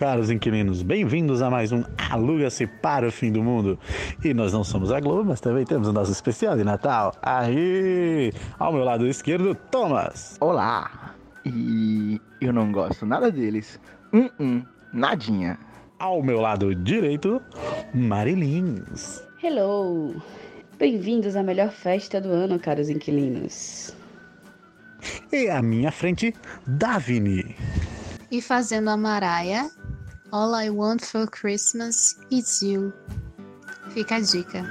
caros inquilinos, bem-vindos a mais um Aluga-se para o Fim do Mundo. E nós não somos a Globo, mas também temos o nosso especial de Natal. Aí, ao meu lado esquerdo, Thomas. Olá! E eu não gosto nada deles. Hum, hum, nadinha. Ao meu lado direito, Marilins. Hello! Bem-vindos à melhor festa do ano, caros inquilinos. E à minha frente, Davini. E fazendo a Maraia, All I Want for Christmas is You. Fica a dica.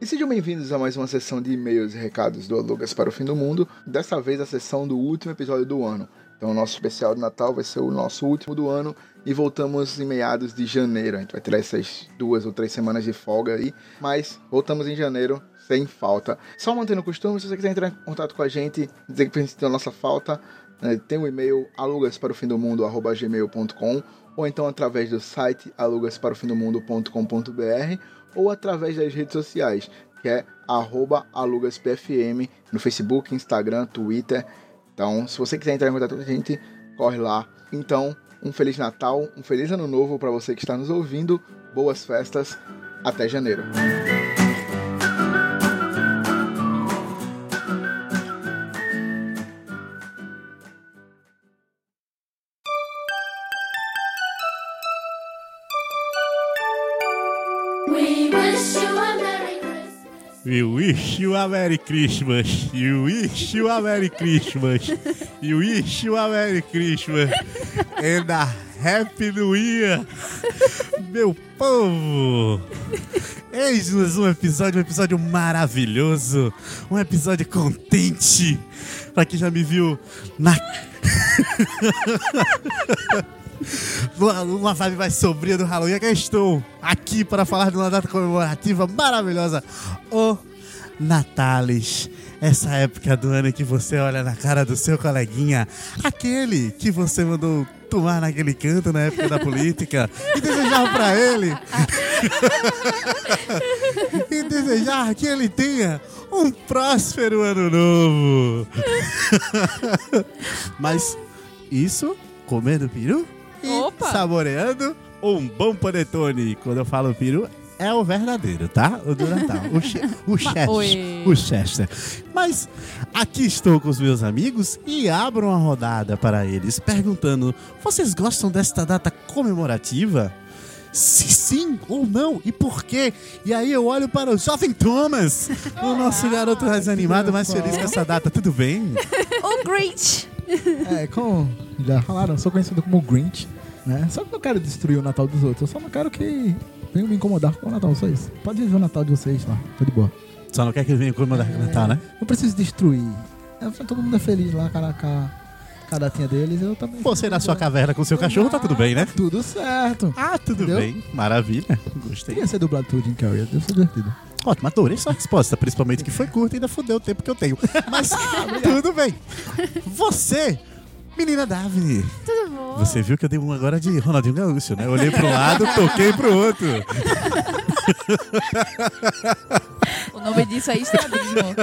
E sejam bem-vindos a mais uma sessão de e-mails e recados do Alugas para o Fim do Mundo. Dessa vez a sessão do último episódio do ano. Então o nosso especial de Natal vai ser o nosso último do ano e voltamos em meados de janeiro. A gente vai ter essas duas ou três semanas de folga aí, mas voltamos em janeiro sem falta. Só mantendo o costume, se você quiser entrar em contato com a gente, dizer que a nossa falta, né, tem o e-mail alugasparofimdomundo@gmail.com ou então através do site alugasparofimdomundo.com.br ou através das redes sociais, que é arroba alugaspfm no Facebook, Instagram, Twitter. Então, se você quiser entrar em contato com a gente, corre lá. Então, um Feliz Natal, um Feliz Ano Novo para você que está nos ouvindo. Boas festas. Até janeiro. We wish you a Merry Christmas. You wish you a Merry Christmas. You wish you a Merry Christmas. And a Happy New Year. Meu povo. Eis-nos um episódio, um episódio maravilhoso. Um episódio contente. Pra quem já me viu na numa vibe mais sombria do Halloween, é eu estou aqui para falar de uma data comemorativa maravilhosa, o Natalis. Essa época do ano que você olha na cara do seu coleguinha, aquele que você mandou tomar naquele canto na época da política, e desejar para ele e desejar que ele tenha um próspero ano novo. Mas isso comendo peru e Opa! saboreando um bom panetone. Quando eu falo peru, é o verdadeiro, tá? O do Natal. O, che o Chester. oi. O Chester. Mas aqui estou com os meus amigos e abro uma rodada para eles, perguntando: vocês gostam desta data comemorativa? Se sim ou não, e por quê? E aí eu olho para o jovem Thomas, o nosso garoto mais animado, mais feliz com essa data. Tudo bem? O Grinch. É, como já falaram, eu sou conhecido como Grinch, né? Só que eu não quero destruir o Natal dos outros, eu só não quero que venham me incomodar com o Natal, só isso. Pode viver o Natal de vocês lá, tô de boa. Só não quer que venha comandar o Natal, né? Não preciso destruir. É, todo mundo é feliz lá, cara, com a, com a datinha deles, eu também. Você na sua caverna com seu cachorro, tá tudo bem, né? Tudo certo. Ah, tudo Entendeu? bem. Maravilha. Gostei. Queria ser dublado pelo Jim Carrey, deve ser divertido. Ótimo, adorei sua resposta, principalmente que foi curta e ainda fudeu o tempo que eu tenho. Mas tudo bem. Você, menina Daphne, Tudo bom? você viu que eu dei um agora de Ronaldinho Gaúcho, né? Eu olhei para um lado, toquei pro outro. O nome disso é estrabismo.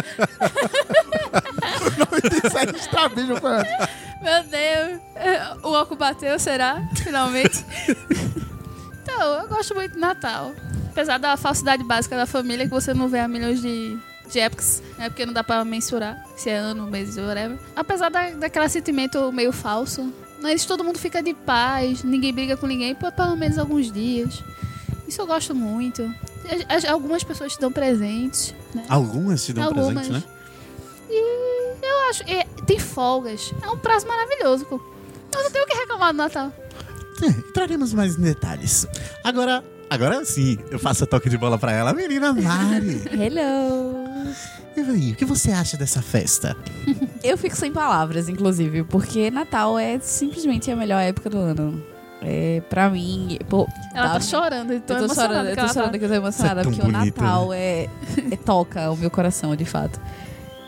Isso aí está bem, meu pai. Meu Deus. O óculos bateu, será? Finalmente. então, eu gosto muito do Natal. Apesar da falsidade básica da família, que você não vê há milhões de, de épocas, né? Porque não dá pra mensurar se é ano, mês, whatever. Apesar da, daquele sentimento meio falso. Mas todo mundo fica de paz, ninguém briga com ninguém por pelo menos alguns dias. Isso eu gosto muito. As- as- Algumas pessoas te dão presentes, né? Algumas te dão Algumas. presente, né? E eu acho. e tem folgas. É um prazo maravilhoso. pô. Eu não tenho o que reclamar do Natal. É, entraremos mais em detalhes. Agora, agora sim, eu faço a toque de bola pra ela. Menina Mari, Hello! e aí, o que você acha dessa festa? Eu fico sem palavras, inclusive, porque Natal é simplesmente a melhor época do ano. É, pra mim, pô, Ela tá dá- chorando. Eu tô, eu tô chorando, eu que tô ela chorando tá- que eu tô emocionada, é porque tão o bonito, Natal é, é- toca o meu coração, de fato.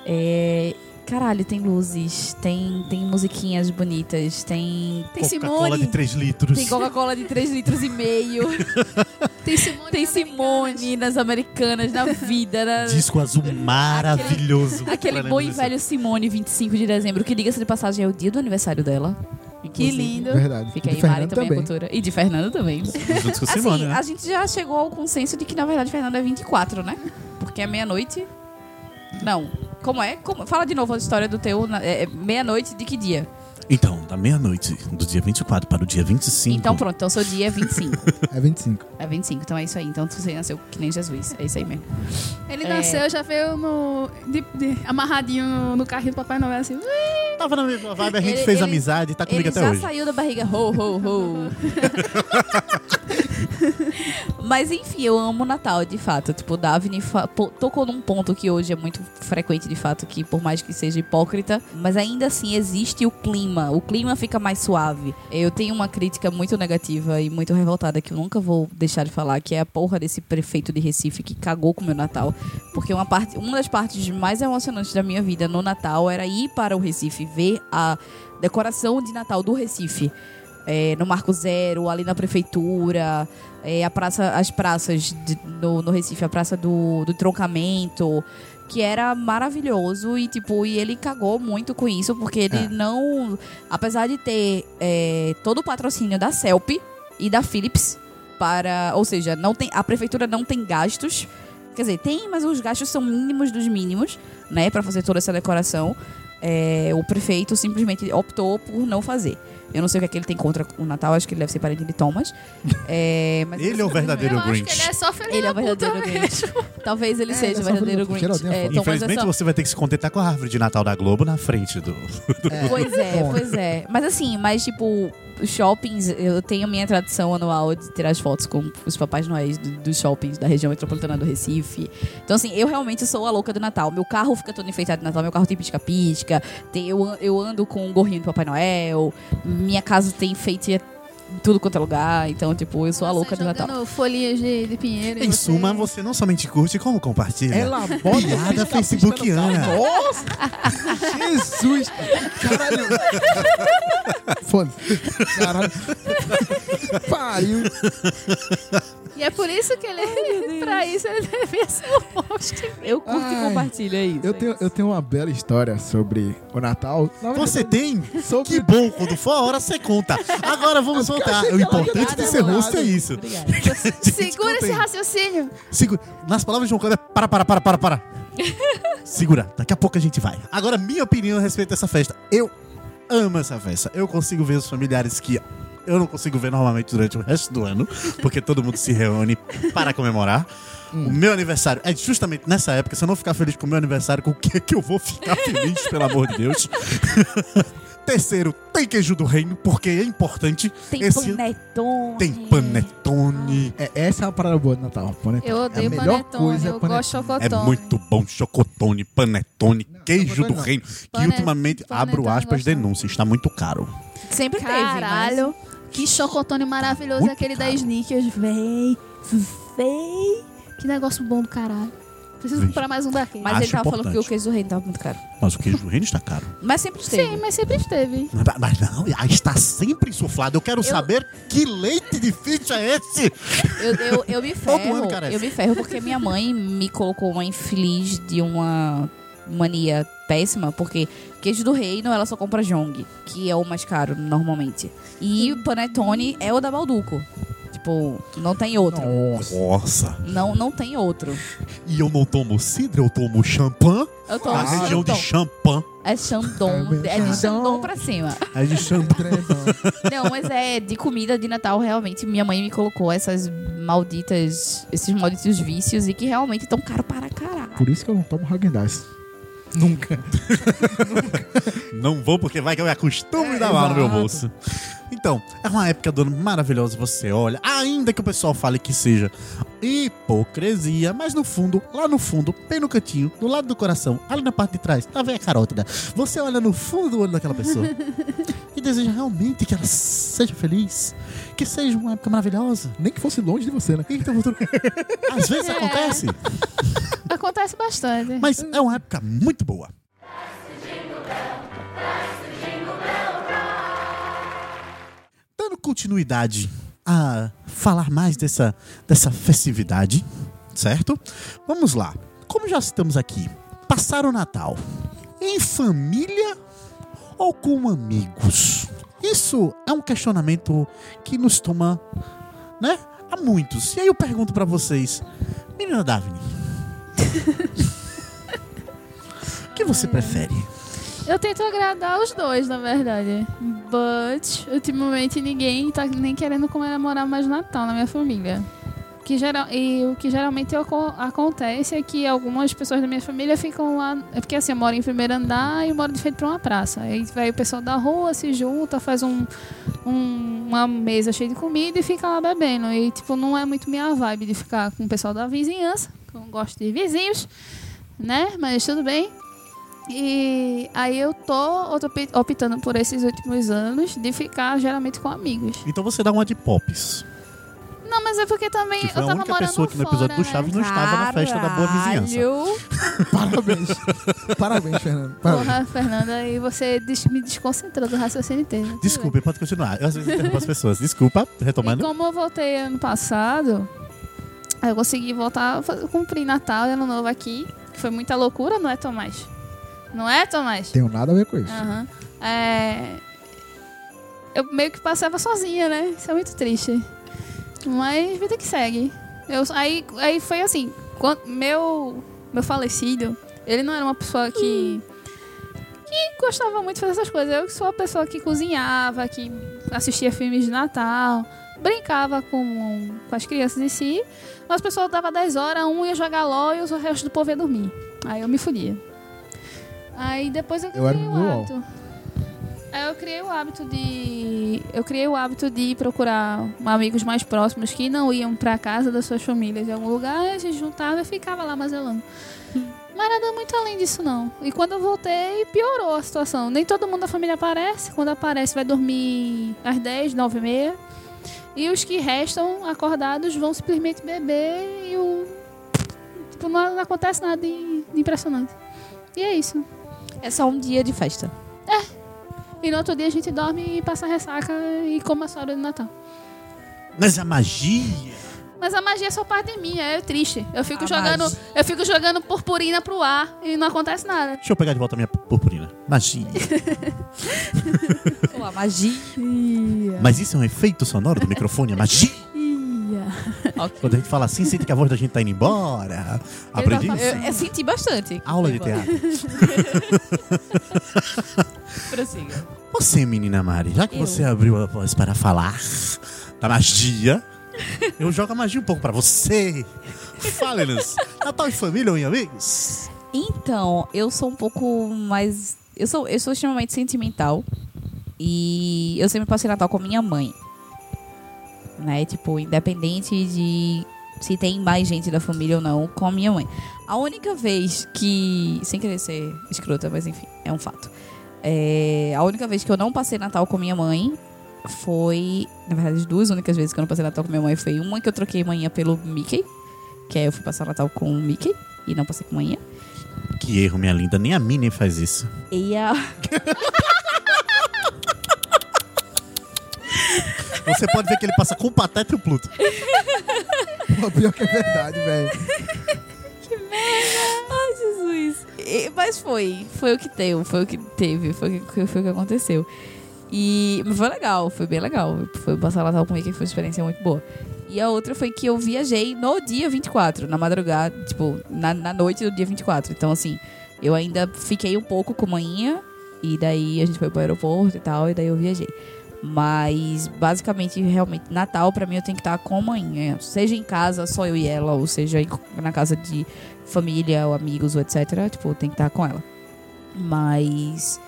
É, caralho, tem luzes, tem, tem musiquinhas bonitas, tem, tem Coca-Cola Simone, de 3 litros. tem Coca-Cola de 3 litros e meio. Tem Simone. Tem Simone nas americanas, na vida. Na... Disco azul maravilhoso. Aquele bom e velho Simone, 25 de dezembro, que diga-se de passagem é o dia do aniversário dela. Que lindo. Verdade. Fica aí, Mari, também, também. a cultura. E de Fernando também. Juntos com Assim, Simone, né? a gente já chegou ao consenso de que, na verdade, Fernando é 24, né? Porque é meia-noite. Não. Como é? Como... Fala de novo a história do teu. É é meia-noite de que dia? Então, da meia-noite do dia 24 para o dia 25. Então pronto, então seu dia é 25. É 25. é 25, então é isso aí. Então você nasceu que nem Jesus. É isso aí mesmo. Ele É. nasceu, já veio no, de- de- amarradinho no, no carrinho do Papai Noel, assim. Tava na mesma vibe, a gente Ele- fez ele- amizade e tá comigo Ele até já hoje. saiu da barriga ho, ho, ho. Mas enfim, eu amo Natal, de fato. Tipo, po- tocou num ponto que hoje é muito frequente, de fato, que por mais que seja hipócrita, mas ainda assim existe o clima. O clima fica mais suave. Eu tenho uma crítica muito negativa e muito revoltada que eu nunca vou deixar de falar, que é a porra desse prefeito de Recife que cagou com o meu Natal. Porque uma, parte, uma das partes mais emocionantes da minha vida no Natal era ir para o Recife, ver a decoração de Natal do Recife. É, no Marco Zero, ali na prefeitura, é, a praça, as praças de- no, no Recife, a praça do, do troncamento, que era maravilhoso e tipo, e ele cagou muito com isso, porque ele É. não. Apesar de ter é, todo o patrocínio da Celp e da Philips para. Ou seja, não tem, a prefeitura não tem gastos. Quer dizer, tem, mas os gastos são mínimos dos mínimos, né, para fazer toda essa decoração. É, o prefeito simplesmente optou por não fazer. Eu não sei o que, é que ele tem contra o Natal, acho que ele deve ser parente de Thomas. É, mas Ele é o verdadeiro Eu acho que Grinch. ele é só feliz Ele é o verdadeiro mesmo. Grinch. Talvez ele É, seja ele é o só verdadeiro do- Grinch. é É, é Infelizmente, só- você vai ter que se contentar com a árvore de Natal da Globo na frente do. É, Pois é, pois é. Mas assim, mas tipo, os shoppings, eu tenho minha tradição anual de tirar as fotos com os papais noéis do- dos shoppings da região metropolitana do Recife. Então assim, eu realmente sou a louca do Natal. Meu carro fica todo enfeitado de Natal, meu carro tem pisca-pisca, eu, eu ando com um gorrinho do Papai Noel, minha casa tem enfeite tudo quanto é lugar. Então, tipo, eu sou a louca do Natal. folhinhas de, de pinheiro. Em você- suma, você não somente curte, como compartilha. Ela bota Piada facebookiana. Nossa! Jesus! Caralho! Foda-se. Caralho. Pariu. E é por isso que ele. pra isso ele devia ser um monstro. Eu curto e Ai, compartilho, é isso. Eu é tenho, isso. eu tenho uma bela história sobre o Natal. Você tem? sobre Que bom, quando for a hora você conta. Agora vamos voltar. O importante de ser host é isso. Obrigada. Segura esse raciocínio. Segura. Nas palavras de João Kleber, para, para, para, para, para. Segura, daqui a pouco a gente vai. Agora, minha opinião a respeito dessa festa. Eu amo essa festa. Eu consigo ver os familiares que eu não consigo ver normalmente durante o resto do ano, porque todo mundo se reúne para comemorar. O meu aniversário é justamente nessa época. Se eu não ficar feliz com o meu aniversário, com o que, que eu vou ficar feliz, pelo amor de Deus? Terceiro, tem queijo do reino, porque é importante. Tem Esse- panetone. Tem panetone. É, essa é uma parada boa do Natal. Panetone. Eu odeio a melhor panetone. coisa é eu panetone. gosto de É chocotone. muito bom chocotone, panetone, queijo chocotone do não. reino. Que ultimamente, panetone abro aspas, não. denúncia, está muito caro. Sempre Caralho. Que chocotone maravilhoso Muito é aquele da caro. Snickers, véi. Véi. Que negócio bom do caralho. Preciso Vixe. comprar mais um daquele. Mas Acho ele tava falando que o importante. queijo do reino tava muito caro. Mas o queijo do reino está caro. Mas sempre esteve. Sim, mas sempre esteve. Mas- Mas não, ah, está sempre insuflado. Eu quero saber que leite de ficha é esse. Eu, eu, eu me Todo ferro. ano, cara. Eu me ferro porque minha mãe me colocou uma infeliz de uma mania péssima, porque queijo do reino ela só compra Jong, que é o mais caro normalmente. E o panetone é o da Balduco. Tipo, não tem outro. Nossa. Não, não tem outro. E eu não tomo cidra, eu tomo champanhe. Eu tô Na região de Champagne. É Chandon. É de Chandon pra cima. É de Champagne. Não, mas é de comida de Natal, realmente. Minha mãe me colocou essas malditas, esses malditos vícios e que realmente estão caro para caralho. Por isso que eu não tomo Häagen-Dazs. Nunca. Não vou porque vai que eu me acostume É, e dar mal no meu bolso. Então, é uma época do ano maravilhosa, você olha, ainda que o pessoal fale que seja hipocrisia, mas no fundo, lá no fundo, bem no cantinho, do lado do coração, ali na parte de trás, tá vendo a carótida? Você olha no fundo do olho daquela pessoa e deseja realmente que ela seja feliz, que seja uma época maravilhosa. Nem que fosse longe de você, né? Então, às vezes É. acontece, Acontece bastante. mas é uma época muito boa. Dando continuidade a falar mais dessa, dessa festividade, certo? Vamos lá. Como já estamos aqui, passar o Natal em família ou com amigos? Isso é um questionamento que nos toma, né? A muitos. E aí eu pergunto pra vocês, menina Daphne, o que você prefere? Eu tento agradar os dois, na verdade. But, ultimamente, ninguém tá nem querendo comemorar mais Natal na minha família. Que geral, e o que geralmente aco- acontece é que algumas pessoas da minha família ficam lá. É porque assim, eu moro em primeiro andar e moro de frente pra uma praça. Aí vai o pessoal da rua, se junta, faz um, um- uma mesa cheia de comida e fica lá bebendo. E, tipo, não é muito minha vibe de ficar com o pessoal da vizinhança. que Eu não gosto de vizinhos, né? Mas tudo bem. E aí eu tô optando por esses últimos anos de ficar geralmente com amigos. Então você dá uma de pops. Não, mas é porque também Que foi eu a tava única morando pessoa que no fora, episódio do né? Chaves não estava na festa da boa vizinhança. Parabéns. Parabéns, Fernando. Parabéns. Porra, Fernanda, e você me desconcentrou do raciocínio inteiro. Tudo Desculpe, pode continuar. Eu às vezes interrompo as pessoas. Desculpa, bem. E retomando. como eu voltei ano passado, eu consegui voltar, cumprir Natal e Ano Novo aqui. Que foi muita loucura, não é, Tomás? Não é, Tomás? Tenho nada a ver com isso. Aham. É... Eu meio que passava sozinha, né? Isso é muito triste. Mas vida que segue. Eu, aí, aí foi assim, meu, meu falecido, ele não era uma pessoa que, que gostava muito de fazer essas coisas. Eu sou a pessoa que cozinhava, que assistia filmes de Natal, brincava com, com as crianças em si. Mas as pessoas dava 10 horas, um ia jogar LOL e o resto do povo ia dormir. Aí eu me fodia. Aí depois eu Eu criei no o hábito. Aí eu criei o hábito de. Eu criei o hábito de procurar amigos mais próximos que não iam pra casa das suas famílias em algum lugar, a gente juntava e ficava lá mazelando. Mas nada muito além disso, não. E quando eu voltei, piorou a situação. Nem todo mundo da família aparece. Quando aparece, vai dormir às 10, 9 e meia. E os que restam acordados vão simplesmente beber e o. Tipo, não, acontece nada de impressionante. E é isso. É só um dia de festa. E no outro dia a gente dorme e passa ressaca e come a sogra do Natal. Mas a magia. Mas a magia é só parte de mim, é triste. Eu fico A jogando, magia. eu fico jogando purpurina pro ar e não acontece nada. Deixa eu pegar de volta a minha purpurina. Magia. Pô, a magia. Mas isso é um efeito sonoro do microfone, é magia. Ok. Quando a gente fala assim, sente que a voz da gente tá indo embora. Aprendi isso. Eu, eu senti bastante. Aula de teatro. Prossiga. Você, menina Mari, já que você abriu a voz para falar da magia, eu jogo a magia um pouco pra você. Fale-nos. Natal em família ou em amigos? Então, eu sou um pouco mais. Eu sou, eu sou extremamente sentimental. E eu sempre passei Natal com minha mãe. Né? Tipo, independente de se tem mais gente da família ou não, com a minha mãe. A única vez que. Sem querer ser escrota, mas enfim, é um fato. É, a única vez que eu não passei Natal com minha mãe foi. Na verdade, as duas únicas vezes que eu não passei Natal com minha mãe foi uma que eu troquei manhã pelo Mickey. Que aí eu fui passar Natal com o Mickey e não passei com manhã. Que erro, minha linda. Nem a Minnie faz isso. E a. Você pode ver que ele passa com o Pateta e o Pluto. Pô, pior que é verdade, velho. Ai, Jesus. E- mas foi. Foi o que deu. Foi o que teve. Foi o que, foi o que aconteceu. E mas foi legal. Foi bem legal. Foi passar Natal com o Mickey. Foi uma experiência muito boa. E a outra foi que eu viajei no dia 24. Na madrugada. Tipo, na, na noite do dia 24. Então, assim, eu ainda fiquei um pouco com manhã. E daí a gente foi pro aeroporto e tal. E daí eu viajei. Mas, basicamente, realmente, Natal pra mim eu tenho que estar com a mãe. Seja em casa, só eu e ela, ou seja na casa de família ou amigos ou etc. Tipo, tem que estar com ela. Mas.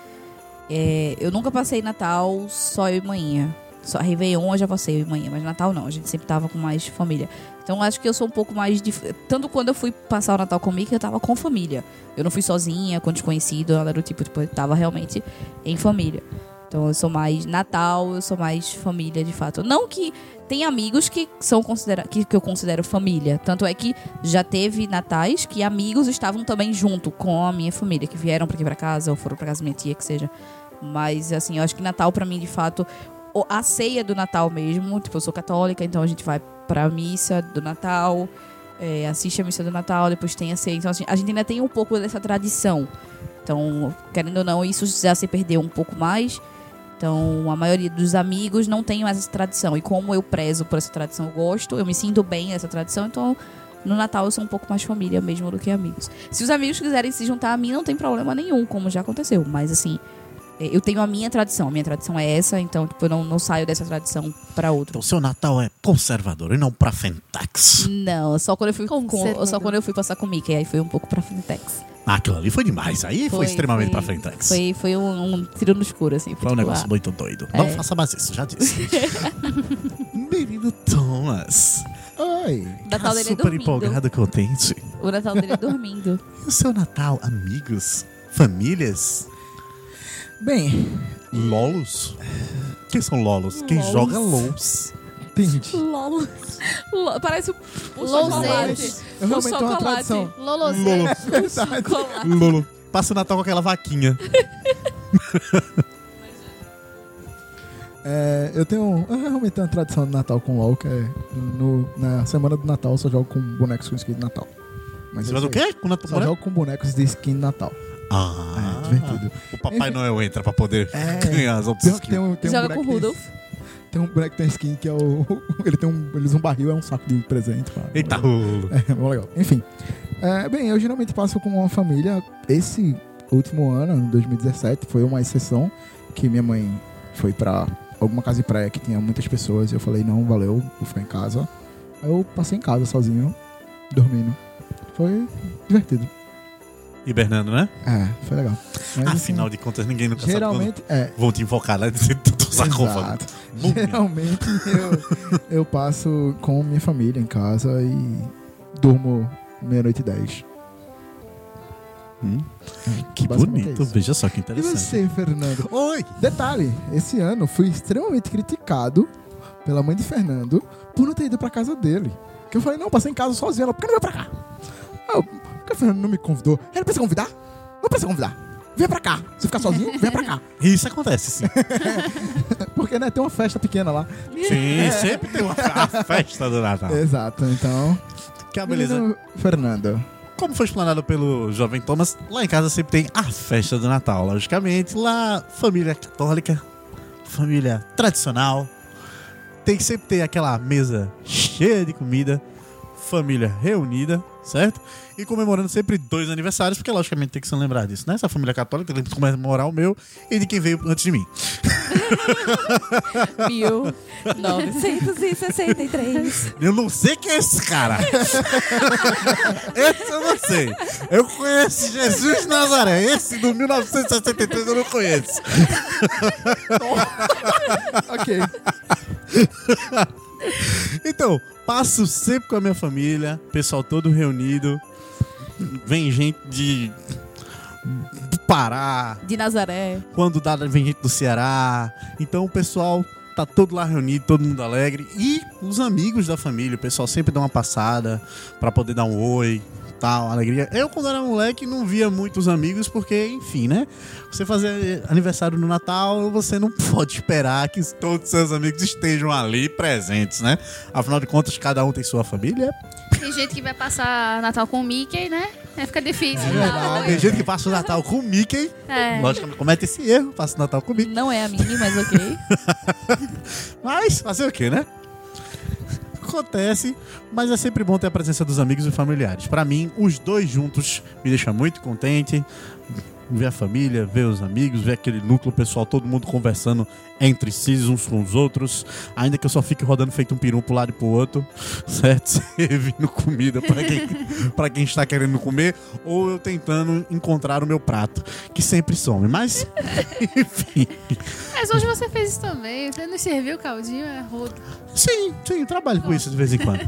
é, eu nunca passei Natal só eu e manhã. Só Réveillon eu já passei eu e manhã, mas Natal não. A gente sempre tava com mais família. Então acho que eu sou um pouco mais. Dif... Tanto quando eu fui passar o Natal comigo, eu tava com família. Eu não fui sozinha, com desconhecido, nada do tipo. Tipo, eu tava realmente em família. Então eu sou mais Natal, eu sou mais família de fato. Não que tem amigos que são considera que, que eu considero família. Tanto é que já teve natais que amigos estavam também junto com a minha família, que vieram pra aqui pra casa ou foram pra casa da minha tia, que seja. Mas assim, eu acho que Natal pra mim de fato a ceia do Natal mesmo. Tipo, eu sou católica, então a gente vai pra missa do Natal, é, assiste a missa do Natal, depois tem a ceia. Então assim, a gente ainda tem um pouco dessa tradição. Então, querendo ou não, isso já se perdeu um pouco mais. Então, a maioria dos amigos não tem mais essa tradição. E como eu prezo por essa tradição, eu gosto, eu me sinto bem nessa tradição, então no Natal eu sou um pouco mais família mesmo do que amigos. Se os amigos quiserem se juntar a mim, não tem problema nenhum, como já aconteceu. Mas assim, eu tenho a minha tradição. A minha tradição é essa, então tipo, eu não, não saio dessa tradição pra outra. Então, seu Natal é conservador e não pra Fentex. Não, só quando eu fui com, só quando eu fui passar com o Mickey, aí foi um pouco pra Frentex. Ah, aquilo ali foi demais. Aí foi, extremamente pra Fentex. Foi, Foi, foi um, um tiro no escuro, assim. um tipo, negócio ah, muito doido. É. Não faça mais isso, já disse. Menino Thomas. Oi. O Natal tá dele é super dormindo. empolgado, contente. O Natal dele é dormindo. E o seu Natal, amigos? Famílias? Bem, Lolos? Quem são Lolos? Quem Lolos. joga LOLs. entendi. Lolo. Lo- Parece o, o chocolate. Eu O realmente tenho uma chocolate. tradição. Lolozeiro. Chocolate. Lolo. Passa o Natal com aquela vaquinha. É, eu tenho. Eu realmente tenho uma tradição de Natal com LOL, que é no, na semana do Natal eu só jogo com bonecos com skin de Natal. Mas Você é faz o isso aí. quê? Com o Natal? Só jogo com bonecos de skin de Natal. Ah, É, divertido. O Papai Noel entra pra poder É. ganhar as opções. tem um, tem um Joga com que tem- Rudolph. Tem um boneco que tem skin que é o. Ele tem um. Ele usa um barril, é um saco de presente. pá. Eita, rolo. É, bom, legal. Enfim. É, bem, eu geralmente passo com uma família. Esse último ano, em 2017, foi uma exceção que minha mãe foi pra alguma casa de praia que tinha muitas pessoas e eu falei, não, valeu, vou ficar em casa. Aí eu passei em casa sozinho, dormindo. Foi divertido. Hibernando, né? É, foi legal. Mas, assim, Afinal de contas, ninguém nunca geralmente, é, sabe quando vão te invocar lá dentro do sarcófago. Geralmente eu, eu passo com minha família em casa e durmo meia-noite e dez. Hum, É, que basicamente bonito. é. Veja só que E interessante. você, Fernando? Oi! Detalhe, esse ano fui extremamente criticado pela mãe de Fernando por não ter ido pra casa dele. Que eu falei, não, passei em casa sozinho. Ela, por que não veio pra cá? Eu, que não me convidou? Ele precisa convidar? Não precisa convidar. Vem pra cá. Se ficar sozinho, vem pra cá. Isso acontece, sim. Porque, né, tem uma festa pequena lá. Sim, sempre tem uma festa do Natal. Exato, então... Que é a beleza. Menino Fernando. Como foi explanado pelo jovem Thomas, lá em casa sempre tem a festa do Natal. Logicamente, lá, família católica, família tradicional. Tem que sempre ter aquela mesa cheia de comida, família reunida, certo? E comemorando sempre dois aniversários, porque logicamente tem que se lembrar disso, né? Essa família católica tem que comemorar o meu e de quem veio antes de mim. 1963. Eu não sei quem é esse cara. esse eu não sei. Eu conheço Jesus de Nazaré. Esse do 1963 eu não conheço. Ok. Então, passo sempre com a minha família, pessoal todo reunido. Vem gente de do Pará, De Nazaré. quando dá vem gente do Ceará. Então o pessoal tá todo lá reunido, todo mundo alegre. E os amigos da família, o pessoal sempre dá uma passada pra poder dar um oi, tal, alegria. Eu, quando era moleque, não via muitos amigos, porque, enfim, né? Você fazer aniversário no Natal, você não pode esperar que todos os seus amigos estejam ali presentes, né? Afinal de contas, cada um tem sua família. Tem gente que vai passar Natal com o Mickey, né? Aí fica difícil. É verdade. Tem gente que passa o Natal com o Mickey. É. Logicamente, comete esse erro, passa o Natal com o Mickey. Não é a Minnie, mas ok. Mas fazer o quê, né? Acontece, mas é sempre bom ter a presença dos amigos e familiares. Pra mim, os dois juntos me deixa muito contente. Ver a família, ver os amigos, ver aquele núcleo pessoal, todo mundo conversando entre si, uns com os outros. Ainda que eu só fique rodando feito um peru pro lado e pro outro, certo? Servindo comida pra quem, pra quem está querendo comer, ou eu tentando encontrar o meu prato, que sempre some. Mas, enfim. Mas hoje você fez isso também. Você não serviu o caldinho, é rodo. Sim, sim, trabalho com isso de vez em quando.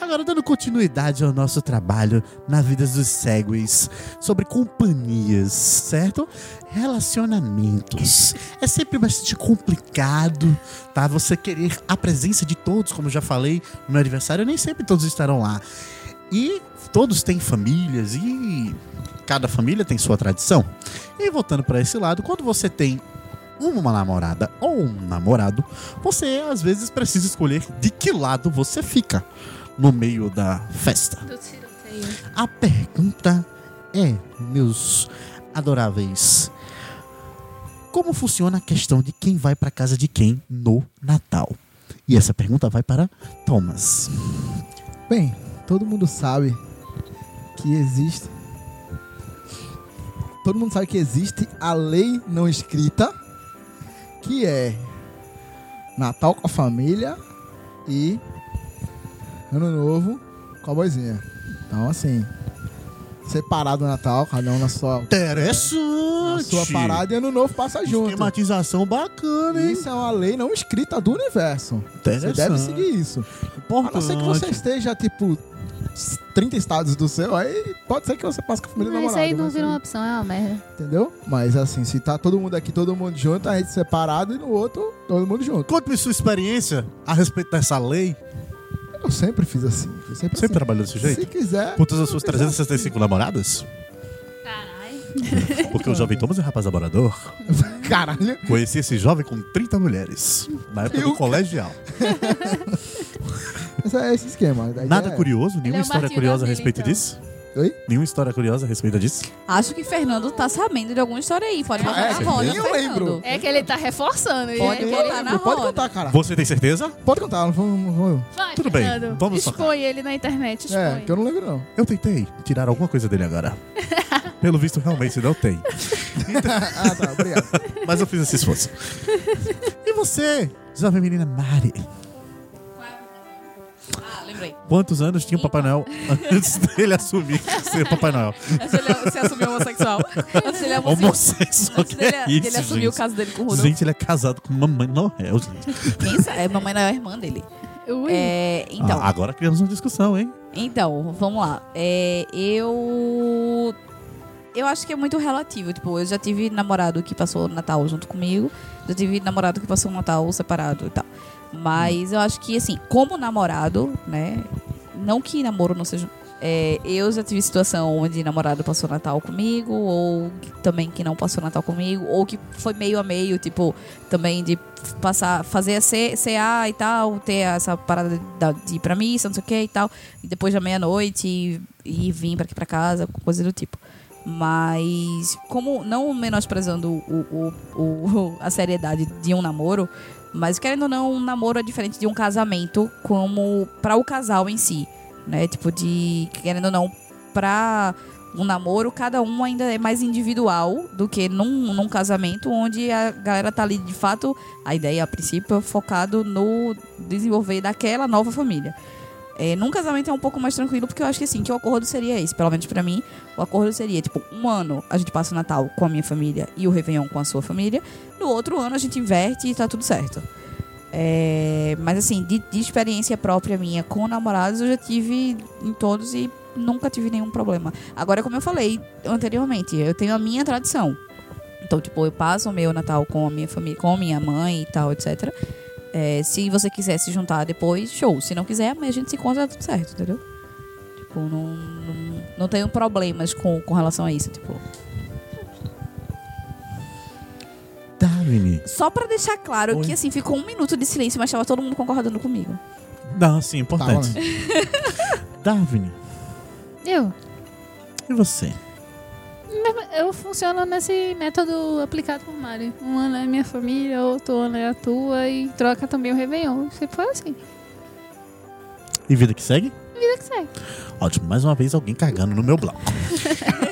Agora, dando continuidade ao nosso trabalho na vida dos segways sobre companhias, certo? Relacionamentos. É sempre bastante complicado, tá? Você querer a presença de todos, como eu já falei no meu aniversário, nem sempre todos estarão lá. E todos têm famílias e cada família tem sua tradição. E voltando para esse lado, quando você tem uma namorada ou um namorado, você às vezes precisa escolher de que lado você fica no meio da festa. A pergunta é, meus adoráveis, como funciona a questão de quem vai para casa de quem no Natal? E essa pergunta vai para Thomas. Bem, todo mundo sabe que existe. Todo mundo sabe que existe a lei não escrita, que é Natal com a família e Ano Novo com a boizinha. Então, assim, separado o Natal, cada um na sua, na Interessante. sua parada e Ano Novo passa junto. Esquematização bacana, hein? Isso é uma lei não escrita do universo. Você deve seguir isso. A não ser que você esteja, tipo, 30 estados do céu, aí pode ser que você passe com a família Mas namorada. isso aí não vira uma opção, é uma merda. Entendeu? Mas assim, se tá todo mundo aqui, todo mundo junto, a gente separado e no outro, todo mundo junto. Conte-me sua experiência a respeito dessa lei. Eu sempre fiz assim. Sempre Sempre assim. trabalhou desse jeito? Se quiser. Com todas as suas se quiser. 365 namoradas? Caralho. Porque o jovem Thomas é um rapaz laborador. Caralho. Conheci esse jovem com 30 mulheres. Na época do Eu- colegial. Esse é esse esquema. Nada é- curioso? Nenhuma é história curiosa a respeito então. disso? Oi? Nenhuma história curiosa a respeito disso? Acho que Fernando tá sabendo de alguma história aí. Pode botar é, na roda, eu Fernando. lembro. É que ele tá reforçando. Pode botar ele- na Pode contar, cara. Você tem certeza? Pode contar, não vou. não vou- Vai, Tudo bem, Fernando. vamos Expõe tocar. ele na internet, expõe. É, que eu não lembro, não. Eu tentei tirar alguma coisa dele agora. Pelo visto, realmente não tem. ah, tá, obrigado. Mas eu fiz esse esforço. E você, jovem menina Mari? Lembrei. Quantos anos tinha o Papai Noel antes dele assumir ser Papai Noel? Antes dele se assumir homossexual. Antes dele Homossexual, Antes dele, é isso, dele assumir gente? o caso dele com o Rodolfo. Gente, ele é casado com Mamãe Noel, gente. Pensa, é mamãe não é a irmã dele. Ui. É, então, Ah, agora criamos uma discussão, hein? então, vamos lá. É, eu eu acho que é muito relativo. Tipo, eu já tive namorado que passou o Natal junto comigo, já tive namorado que passou o Natal separado e tal. Mas eu acho que assim, como namorado, né? Não que namoro não seja é, eu já tive situação onde namorado passou Natal comigo, ou também que não passou Natal comigo, ou que foi meio a meio, tipo, também de passar, fazer a CA e tal, ter essa parada de, de ir pra missa, não sei o que e tal, e depois da meia-noite e, e vir pra aqui pra casa, coisa do tipo. Mas, como não menosprezando o, o, o- a seriedade de um namoro, mas querendo ou não, um namoro é diferente de um casamento, como para o casal em si, né? Tipo, de querendo ou não, pra um namoro, cada um ainda é mais individual do que num, num casamento, onde a galera tá ali de fato, a ideia a princípio é focado no desenvolver daquela nova família. É, num casamento é um pouco mais tranquilo, porque eu acho que assim, que o acordo seria esse, pelo menos pra mim, o acordo seria, tipo, um ano a gente passa o Natal com a minha família e o Réveillon com a sua família, no outro ano a gente inverte e tá tudo certo. É, mas assim, de, de experiência própria minha com namorados, eu já tive em todos e nunca tive nenhum problema. Agora, como eu falei anteriormente, eu tenho a minha tradição. Então, tipo, eu passo o meu Natal com a minha família, com a minha mãe e tal, etc. É, se você quiser se juntar depois, show. Se não quiser, amanhã a gente se encontra, tá tudo certo, entendeu? Tipo, não, não, não tenho problemas com, com relação a isso, tipo. Davine. Só pra deixar claro Oi. que, assim, ficou um minuto de silêncio, mas tava todo mundo concordando comigo. Não, sim, importante. Tá, Davine, Eu. e você? Eu funciono nesse método aplicado por Mari. Um ano é minha família, outro ano é a tua e troca também o Réveillon. Sempre foi assim. E vida que segue? Vida que segue. Ótimo, mais uma vez alguém cagando no meu bloco.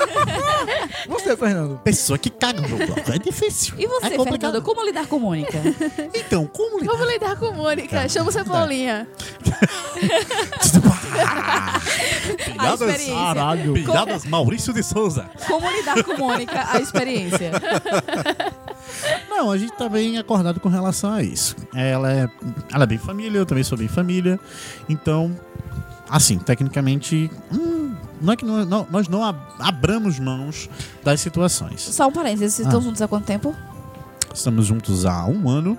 Você, Fernando. Pessoa que caga no meu bloco. É difícil. E você, é complicado. Fernando, como lidar com Mônica? Então, como lidar? Vamos lidar com Mônica. Chama o Cebolinha. A experiência. Caralho. Piadas Maurício de Souza. Como lidar com Mônica, a experiência. Não, a gente tá bem acordado com relação a isso. Ela é, ela é bem família, eu também sou bem família. Então, assim, tecnicamente, hum, não é que não- não- nós não ab- abramos mãos das situações. Só um parênteses, vocês estão Ah. juntos há quanto tempo? Estamos juntos há um ano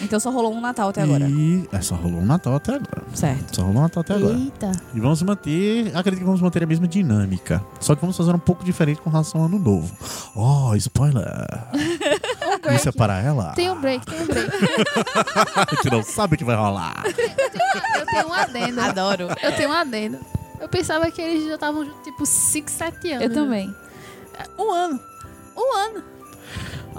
Então só rolou um Natal até agora. e é, só rolou um Natal até agora. Certo. Só rolou um Natal até agora. Eita. E vamos manter, acredito que vamos manter a mesma dinâmica. Só que vamos fazer um pouco diferente com relação ao ano novo. Oh, spoiler! Isso é para ela? Tem um break, tem um break. A gente não sabe o que vai rolar. Eu tenho um adendo. Adoro. Eu tenho um adendo. Eu pensava que eles já estavam juntos, tipo 5, 7 anos. Eu também. Um ano. Um ano.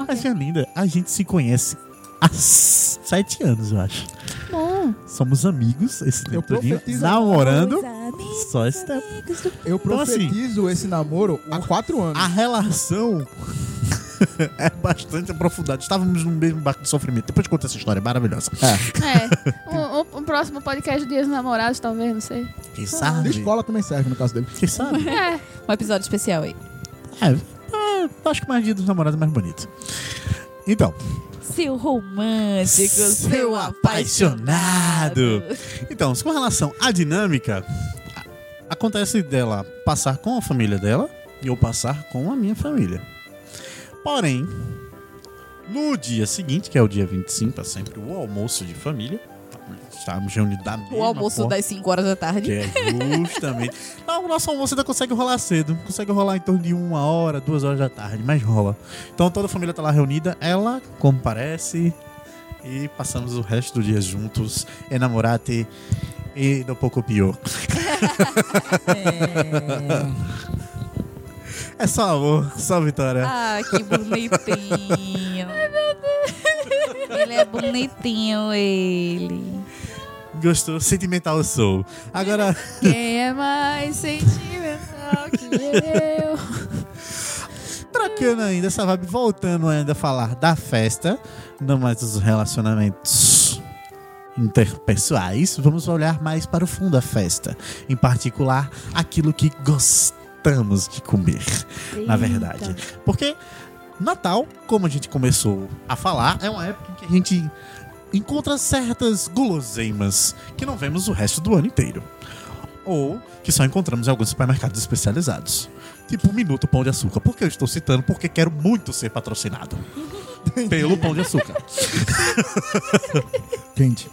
Mas é linda, a gente se conhece há s- sete anos, eu acho. Bom. Somos amigos esse tempo todinho, profetizo- namorando só esse tempo. Eu Então, assim, profetizo esse namoro há quatro anos. A relação é bastante aprofundada. Estávamos no mesmo barco de sofrimento. Depois conta essa história maravilhosa. É. Um, um- um próximo podcast Dias dos Namorados, talvez, não sei. Quem De sabe? escola também serve no caso dele. Quem sabe? É. Um episódio especial aí. É, é, acho que mais dia dos namorados é mais bonito. Então, Seu romântico, seu, Seu apaixonado. Então, com relação à dinâmica, acontece dela passar com a família dela e eu passar com a minha família. Porém, no dia seguinte, que é o dia 25, é sempre o almoço de família. Estamos reunidos da mesma O almoço forma, das 5 horas da tarde. Que é justamente. Não, o nosso almoço ainda consegue rolar cedo. Consegue rolar em torno de uma hora, duas horas da tarde, mas rola. Então toda a família tá lá reunida, ela comparece e passamos o resto do dia juntos, enamorate e do pouco pior. É só amor, só vitória. Ah, que bonitinho. Ai, meu Deus. Ele é bonitinho, ele. Gostou? Sentimental eu sou. Agora, Quem é mais sentimental que eu? trocando ainda essa vibe, voltando ainda a falar da festa, não mais dos relacionamentos interpessoais, vamos olhar mais para o fundo da festa. Em particular, aquilo que gostamos de comer, na verdade. Porque Natal, como a gente começou a falar, é uma época em que a gente encontra certas guloseimas que não vemos o resto do ano inteiro. Ou que só encontramos em alguns supermercados especializados. Tipo o Minuto Pão de Açúcar. Por que eu estou citando? Porque quero muito ser patrocinado. Pelo Pão de Açúcar. Quente.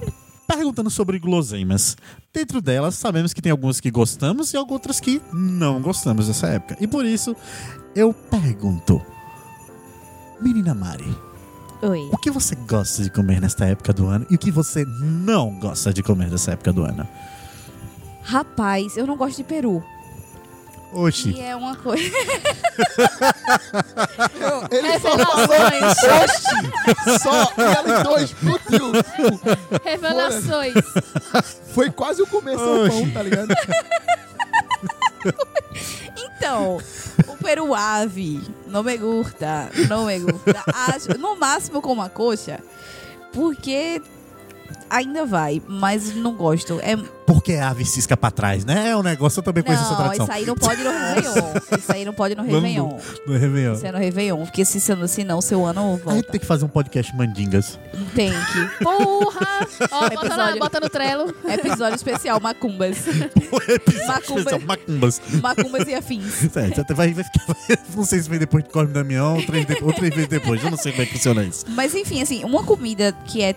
Perguntando sobre guloseimas. Dentro delas, sabemos que tem algumas que gostamos e outras que não gostamos dessa época. E por isso, eu pergunto. Menina Mari, Oi. o que você gosta de comer nesta época do ano e o que você não gosta de comer nessa época do ano? Rapaz, eu não gosto de peru. Oxi. E é uma coisa. Ele só falou oxi! Só ela e dois explodiu. Revelações. Foi quase o começo do pão, tá ligado? Então, o peru ave não me gusta, não me gusta. Acho, no máximo com uma coxa, porque ainda vai, mas não gosto. É, Porque a ave cisca pra trás, né? É um negócio, eu também conheço essa não, tradição. isso aí não pode no Réveillon. Isso aí não pode no Réveillon. No Réveillon. Isso é no Réveillon, porque se senão, senão seu ano A gente volta. tem que fazer um podcast mandingas. Tem que. Porra! Ó, bota, na, Episódio. bota no trelo. Episódio especial, macumbas. Episódio Macumba. especial, Macumbas. Macumbas e afins. Sério, você vai, vai ficar. Não sei se vem depois de Corme Damião ou três, de- ou três vezes depois. Eu não sei como é que funciona isso. Mas enfim, assim, uma comida que é,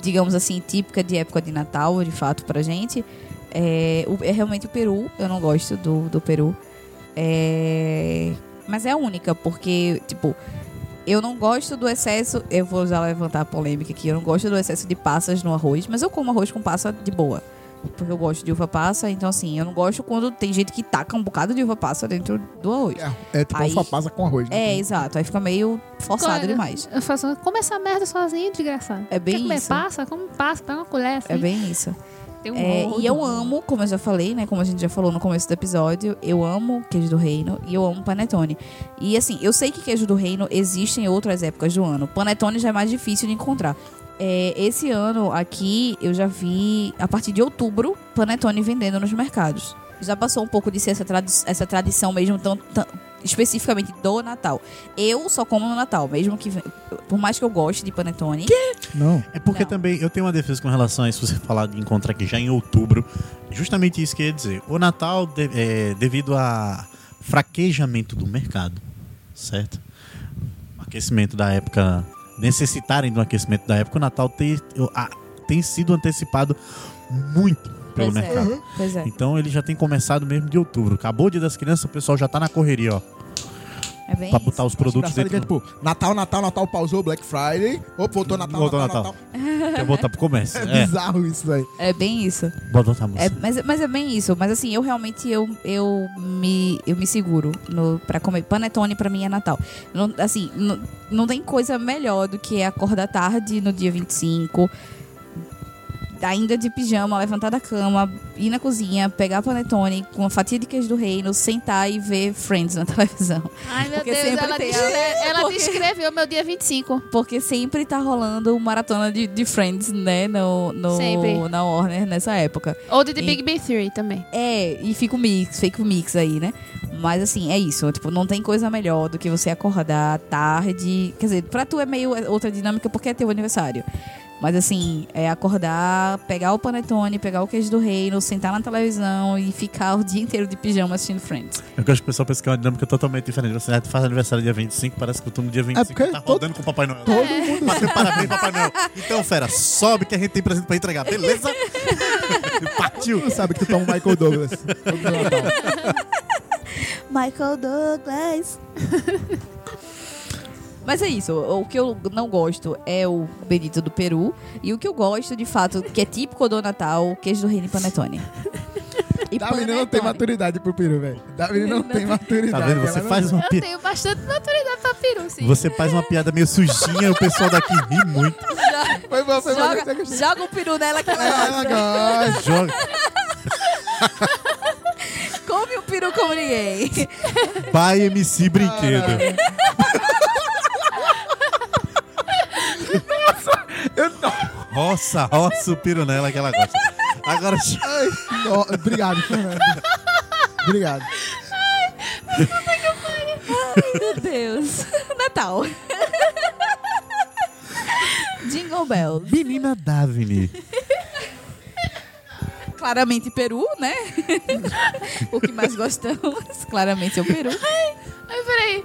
digamos assim, típica de época de Natal, de fato, pra gente, é, é realmente o peru. Eu não gosto do, do peru. É, mas é a única, porque, tipo, eu não gosto do excesso. Eu vou já levantar a polêmica aqui. Eu não gosto do excesso de passas no arroz, mas eu como arroz com passa de boa. Porque eu gosto de uva passa, então assim, eu não gosto quando tem gente que taca um bocado de uva passa dentro do arroz. É, é tipo Aí- alfapasa com arroz. né? É, exato. Aí fica meio forçado demais. Eu faço, come essa merda sozinho, desgraçado. É bem Quer comer isso. passa? Come passa, pega uma colher assim. É bem isso. Um É, e eu amo, como eu já falei, né? Como a gente já falou no começo do episódio, eu amo queijo do reino e eu amo panetone. E assim, eu sei que queijo do reino existe em outras épocas do ano. Panetone já é mais difícil de encontrar. É, esse ano aqui eu já vi, a partir de outubro, panetone vendendo nos mercados. Já passou um pouco de ser essa, tradi- essa tradição mesmo, tão, tão- especificamente do Natal. Eu só como no Natal, mesmo que. Por mais que eu goste de panetone. Não. É porque Não. também eu tenho uma defesa com relação a isso, você falar de encontrar aqui já em outubro. Justamente isso que eu ia dizer. O Natal, de- é, devido a fraquejamento do mercado, certo? Aquecimento da época, necessitarem do aquecimento da época, o Natal tem, tem sido antecipado muito pelo Pois é. mercado. Pois é. Então ele já tem começado mesmo de outubro. Acabou o dia das crianças, o pessoal já tá na correria, ó. É bem Pra isso. botar os produtos é, dentro. tipo, Natal, Natal, Natal, pausou, Black Friday. Opa, voltou Natal, Voltou Natal, Natal. Natal. Quer botar pro comércio. É É, bizarro isso aí. É bem isso. bota botar a música. É, mas, mas é bem isso. Mas assim, eu realmente eu, eu, me, eu me seguro no, pra comer. Panetone pra mim é Natal. Não, assim, não, não tem coisa melhor do que acordar tarde no dia 25, ainda de pijama, levantar da cama, ir na cozinha, pegar panetone com uma fatia de queijo do reino, sentar e ver Friends na televisão. Ai, meu Porque Deus, ela, tem a- descre- ela Porque- descreveu meu dia 25. Porque sempre tá rolando uma maratona de, de Friends, né? No, no, Sempre. Na Warner nessa época. Ou de The E- Big Bang Theory também. É, e fica o mix, fica o mix aí, né? Mas assim, é isso. Tipo, não tem coisa melhor do que você acordar tarde. Quer dizer, pra tu é meio outra dinâmica porque é teu aniversário. Mas assim, é acordar, pegar o panetone, pegar o queijo do reino, sentar na televisão e ficar o dia inteiro de pijama assistindo Friends. Eu acho que o pessoal pensa que é uma dinâmica totalmente diferente. Você faz aniversário dia 25, parece que tu no dia 25 porque tá todo- rodando com o Papai Noel. Todo mundo Bateu parabéns, Papai Noel. Então, fera, sobe que a gente tem presente pra entregar, beleza? Partiu. sabe que tu toma o Michael Douglas. todo. Michael Douglas. Mas é isso, o que eu não gosto é o Benito do Peru. E o que eu gosto, de fato, que é típico do Natal, queijo do reino e panetone. E Da menina não tem maturidade pro peru, velho. Da menina não, tem maturidade. Tá vendo? Você Ela não- faz uma Eu pi... tenho bastante maturidade pra peru, sim. Você faz uma piada meio sujinha, o pessoal daqui ri muito. Foi bom, foi bom. Joga, joga o peru nela que ela Ela gosta. gosta. Joga. Come o peru como ninguém. Pai MC Brinquedo. Roça, roça o pironela que ela gosta. Agora, Ai, ó, obrigado, Fernando. Obrigado. Meu Deus. Natal. Jingle Bells. menina Davine. Claramente Peru, né? o que mais gostamos, claramente é o Peru. Ai, peraí.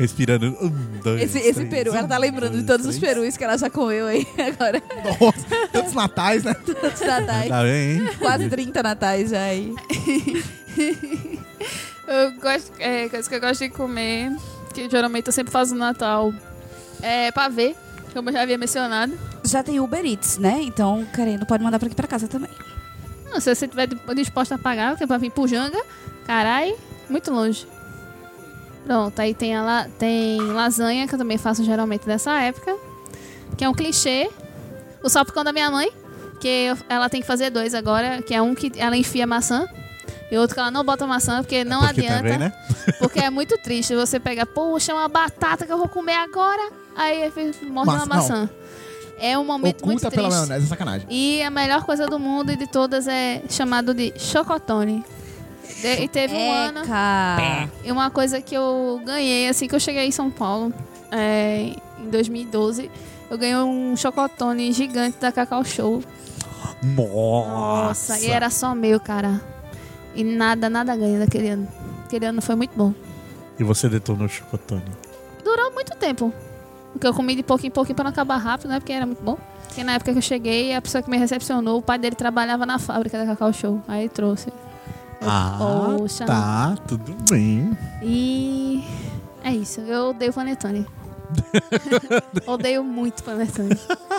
Respirando. Um, dois, Esse, esse três, peru, ela tá um, lembrando de dois, todos os três. perus que ela já comeu aí agora. Nossa, tantos natais, né? Todos os natais. Tá bem, hein? Quase 30 natais já aí. Eu gosto, é, coisa que eu gosto de comer, que geralmente eu sempre faço no Natal, é pavê, como eu já havia mencionado. Já tem Uber Eats, né? Então, querendo, pode mandar pra aqui pra casa também. Não, se você estiver disposta a pagar, que é pra vir pro Janga, carai, muito longe. Pronto, aí tem, a tem lasanha, que eu também faço geralmente nessa época, que é um clichê. O salpicão da minha mãe, que ela tem que fazer dois agora, que é um que ela enfia maçã, e outro que ela não bota maçã, porque não Porque adianta. também, né? Porque é muito triste você pegar, poxa, uma batata que eu vou comer agora, aí morre uma maçã. É um momento muito Oculta pela triste. maionese, é sacanagem. E a melhor coisa do mundo e de todas é chamado de chocotone. De- e teve um ano. Eca. E uma coisa que eu ganhei assim que eu cheguei em São Paulo, é, em 2012, eu ganhei um chocotone gigante da Cacau Show. Nossa. Nossa, e era só meu, cara. E nada, nada ganha daquele ano. Aquele ano foi muito bom. E você detonou o chocotone. Durou muito tempo. Porque eu comi de pouquinho em pouquinho pra não acabar rápido, né? Porque era muito bom. Porque na época que eu cheguei, a pessoa que me recepcionou, o pai dele trabalhava na fábrica da Cacau Show. Aí trouxe. Eu, Ah, Poxa. tá, tudo bem. E é isso. Eu odeio panetone. odeio muito panetone.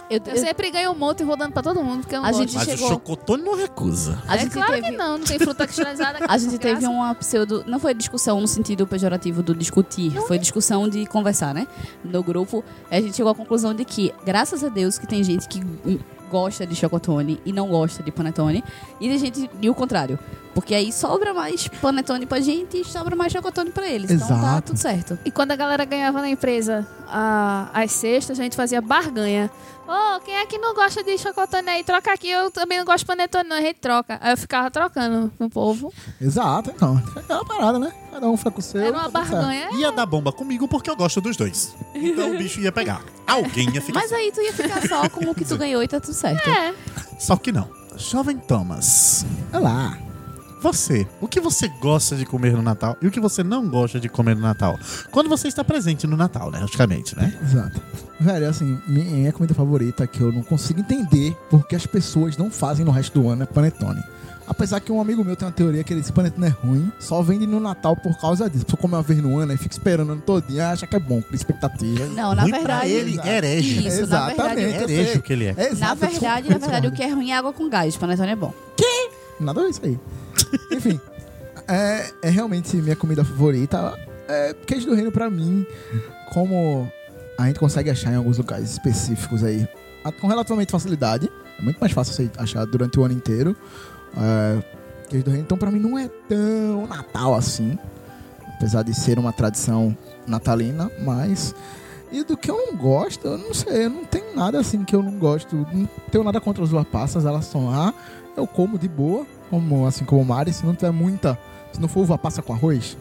Eu, Eu sempre ganho um monte e vou dando pra todo mundo, porque eu não A gosto. gente Mas chegou- o chocotone não recusa. a é gente claro teve... que não, não tem fruta cristalizada. A gente teve Graça. uma pseudo. Não foi discussão no sentido pejorativo do discutir, foi discussão de conversar, né? No grupo, a gente chegou à conclusão de que, graças a Deus, que tem gente que hum, gosta de chocotone e não gosta de panetone, e tem gente e o contrário. Porque aí sobra mais panetone pra gente e sobra mais chocotone pra eles. Então tá Exato. tudo certo. E quando a galera ganhava na empresa a, as cestas, a gente fazia barganha. Ô, quem é que não gosta de chocotone aí? Troca aqui, eu também não gosto de panetone, não. A gente troca. Aí eu ficava trocando no povo. Exato, então. É aquela parada, né? Cada um fica com o seu. Era uma tá barganha. Ia dar bomba comigo porque eu gosto dos dois. Então o bicho ia pegar. Alguém ia ficar. Mas aí tu ia ficar só com o que tu ganhou e tá tudo certo. É. Só que não. Jovem Thomas. Olha lá. Você, o que você gosta de comer no Natal e o que você não gosta de comer no Natal? Quando você está presente no Natal, né? Logicamente, né? Exato. Velho, assim, minha, comida favorita que eu não consigo entender porque as pessoas não fazem no resto do ano é panetone. Apesar que um amigo meu tem uma teoria que ele diz que panetone é ruim, só vende no Natal por causa disso. Você come uma vez no ano e fica esperando o ano todinho, acha que é bom, cria expectativa. Não, na Ruim pra verdade. ele, herege. Isso, na verdade, Exatamente. Herege sei. o que ele é. É Na exato, verdade, na verdade, o que é ruim é água com gás. Panetone é bom. Nada a ver isso aí. Enfim, é, é realmente minha comida favorita. É, queijo do reino pra mim, como a gente consegue achar em alguns lugares específicos aí, com relativamente facilidade. É muito mais fácil você achar durante o ano inteiro. É, queijo do reino, então pra mim não é tão Natal assim. Apesar de ser uma tradição natalina, mas... E do que eu não gosto, eu não sei, eu não tenho nada assim que eu não gosto. Não tenho nada contra as uva passas, elas estão lá. Eu como de boa, como, assim como o Mari, se não tiver muita. Se não for uva passa com arroz,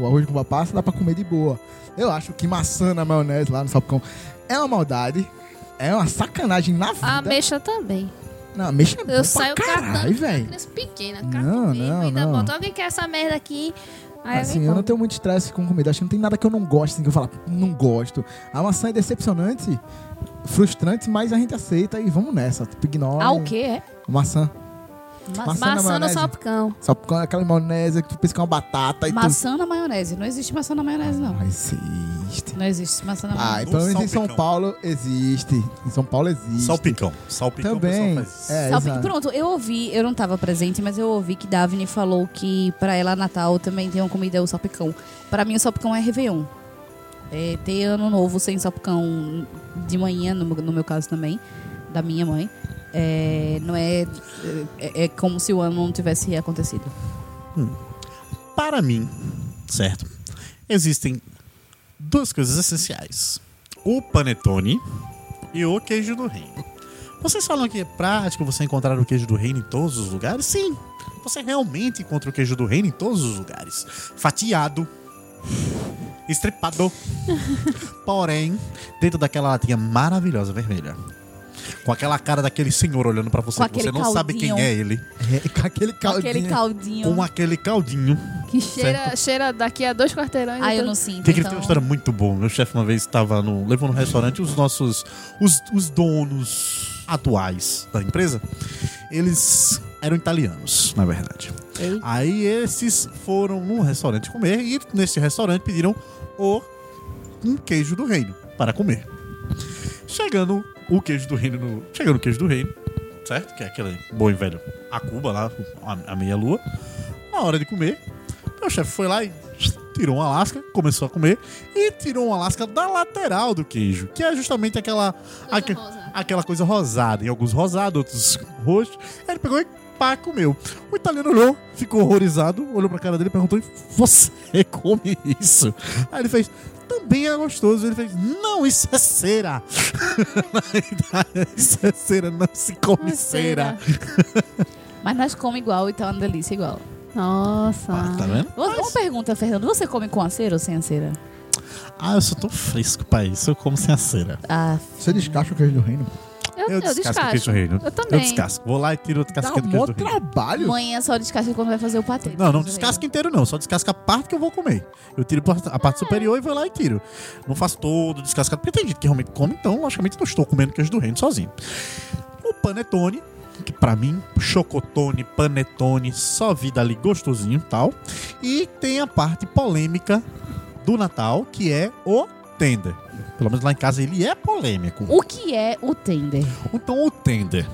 o arroz com uva passa dá pra comer de boa. Eu acho que maçã na maionese lá no salpicão é uma maldade, é uma sacanagem na vida. A ameixa também. Não, ameixa é Eu saio caralho, velho. pequena, Não, não, ainda não. alguém quer essa merda aqui? Aí Assim, alguém eu não tenho muito estresse com comida. Acho que não tem nada que eu não gosto, assim, que eu falo, não gosto. A maçã é decepcionante, frustrante, mas a gente aceita e vamos nessa. Tipo, ignora. Ah, o quê? É? Maçã. Ma- Maçã na Maçã no maionese. salpicão. Com aquela maionese que tu pensa que é uma batata e Maçã na maionese. Não existe maçã na maionese, tu... não. Ah, existe. Não existe maçã na Ah, maionese. e pelo menos em São. Paulo existe. Em São Paulo existe. Salpicão. Salpicão Também. É, Salpi- exato. Pronto, eu ouvi, eu não tava presente, mas eu ouvi que Davine falou que pra ela Natal também tem uma comida, o salpicão. Pra mim o salpicão é Réveillon. É ter ano novo sem salpicão de manhã, no, no meu caso também, da minha mãe. É, não é, é. É como se o ano não tivesse acontecido. Para mim, certo? Existem duas coisas essenciais: o panetone e o queijo do reino. Vocês falam que é prático você encontrar o queijo do reino em todos os lugares? Sim, você realmente encontra o queijo do reino em todos os lugares. Fatiado, estripado, porém, dentro daquela latinha maravilhosa vermelha. Com aquela cara daquele senhor olhando pra você, Com que você não sabe quem é ele. É, com aquele Com caldinho. Aquele caldinho Com aquele caldinho. que Cheira, cheira daqui a dois quarteirões. Ah, eu tô- não sinto. Tem que então... ter uma história muito boa. Meu chefe uma vez estava no. levou no restaurante os nossos. Os, os donos atuais da empresa. Eles eram italianos, na verdade. Ei. Aí esses foram num restaurante comer e nesse restaurante pediram o um queijo do reino para comer. Chegando o queijo do reino no. Chegando o queijo do reino, certo? Que é aquele bom e velho a Cuba lá, a, a meia lua. Na hora de comer, meu chefe foi lá e tirou uma lasca, começou a comer e tirou uma lasca da lateral do queijo, que é justamente aquela aque- aquela coisa rosada, em alguns rosados, outros roxos. Aí ele pegou e pá, comeu. O italiano olhou, ficou horrorizado, olhou pra cara dele e perguntou: "Você come isso?" Aí ele fez: também é gostoso. Ele fez, não, isso é cera. Na verdade, isso é cera, não se come É cera. Mas nós comemos igual e tá uma delícia igual. Nossa. Ah, tá vendo? Uma uma pergunta, Fernando. Você come com a cera ou sem a cera? Ah, eu sou tão fresco pra isso, eu como sem a cera. Ah, Você descasca o queijo do reino? Eu, Eu, descasco o queijo descasco. reino. Eu também. Eu descasco. Vou lá e tiro o casquinha do queijo mó do reino. trabalho. manhã só descasca quando vai fazer o patê. Não, não descasca inteiro não, só descasca a parte que eu vou comer. Eu tiro a parte superior e vou lá e tiro. Não faço todo descascado, porque tem gente que realmente come, então logicamente não estou comendo queijo do reino sozinho. O panetone, que pra mim, chocotone, panetone, só vida ali gostosinho e tal. E tem a parte polêmica do Natal, que é o tender. Pelo menos lá em casa ele é polêmico. O que é o tender? Então o tender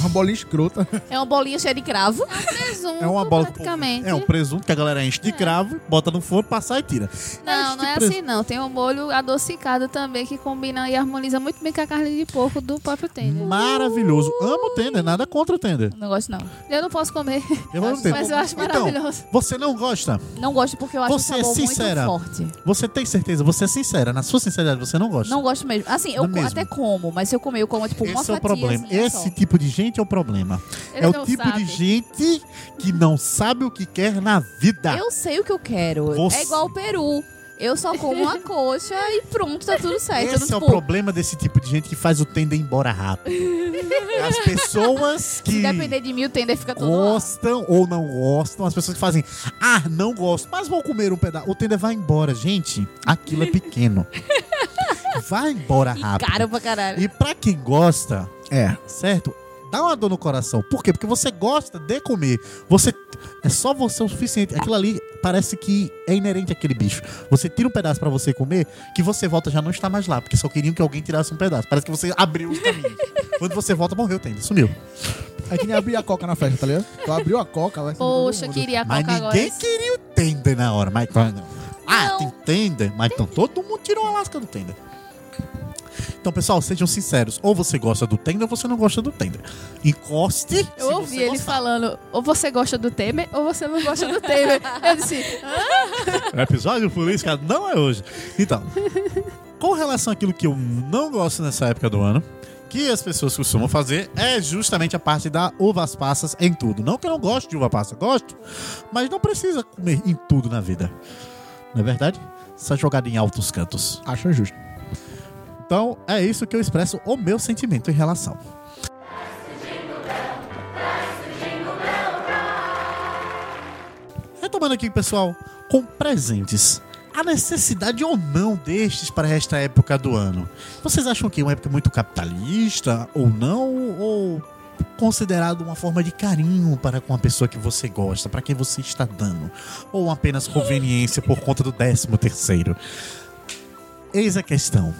Uma bolinha escrota. É uma bolinha cheia de cravo. Presunto, é uma bola praticamente. É um presunto que a galera enche de cravo, bota no forno, passar e tira. Não, não é presunto- assim não. Tem um molho adocicado também que combina e harmoniza muito bem com a carne de porco do próprio tender. Maravilhoso. Amo o tender, nada contra o tender. Não gosto, não. Eu não posso comer, Eu amo tender. mas eu acho Então, maravilhoso. você não gosta? Não gosto porque eu acho Você o é sabor sincera. muito forte. Você tem certeza? Você é sincera. Na sua sinceridade, você não gosta? Não gosto mesmo. Assim, eu Não mesmo. até como, mas se eu comer, eu como tipo uma Esse é o fatia. problema. Esse Só. tipo de gente é o problema. Ele é o tipo sabe. de gente que não sabe o que quer na vida. Eu sei o que eu quero. Você- É igual o peru. Eu só como uma coxa e pronto, tá tudo certo. Esse é não, o tipo, problema desse tipo de gente que faz o tender embora rápido. As pessoas que Se depender de mim, o tender fica todo lá. gostam ou não gostam, as pessoas que fazem, ah, não gosto, mas vou comer um pedaço. O tender vai embora, gente. Aquilo é pequeno. Vai embora E rápido. caro pra caralho. E pra quem gosta, É. certo? Dá uma dor no coração. Por quê? Porque você gosta de comer. Você é só você o suficiente. Aquilo ali parece que é inerente àquele bicho. Você tira um pedaço pra você comer, que você volta já não está mais lá, porque só queriam que alguém tirasse um pedaço. Parece que você abriu os caminhos. Quando você volta, morreu, tem, sumiu. É que nem abrir a coca na festa, tá ligado? Tu abriu a coca, vai Poxa, queria a Mas coca agora. ninguém queria o tender na hora. Mas não. Ah, Não. tem tender. Mas então todo mundo tirou a lasca do tender. Então, pessoal, sejam sinceros. Ou você gosta do tender ou você não gosta do tender. Encoste. Eu se ouvi você ele gostar. falando, ou você gosta do Temer, ou você não gosta do Temer. Eu disse, O episódio política não é hoje. Então, com relação àquilo que eu não gosto nessa época do ano, que as pessoas costumam fazer é justamente a parte da uvas passas em tudo. Não que eu não goste de uva passa, gosto, mas não precisa comer em tudo na vida. Não é verdade? Só jogada em altos cantos. Acho justo. Então, é isso que eu expresso o meu sentimento em relação. Retomando aqui, pessoal, com presentes. A necessidade ou não destes para esta época do ano? Vocês acham que é uma época muito capitalista ou não? Ou considerado uma forma de carinho para com a pessoa que você gosta, para quem você está dando? Ou apenas conveniência por conta do décimo terceiro? Eis a questão.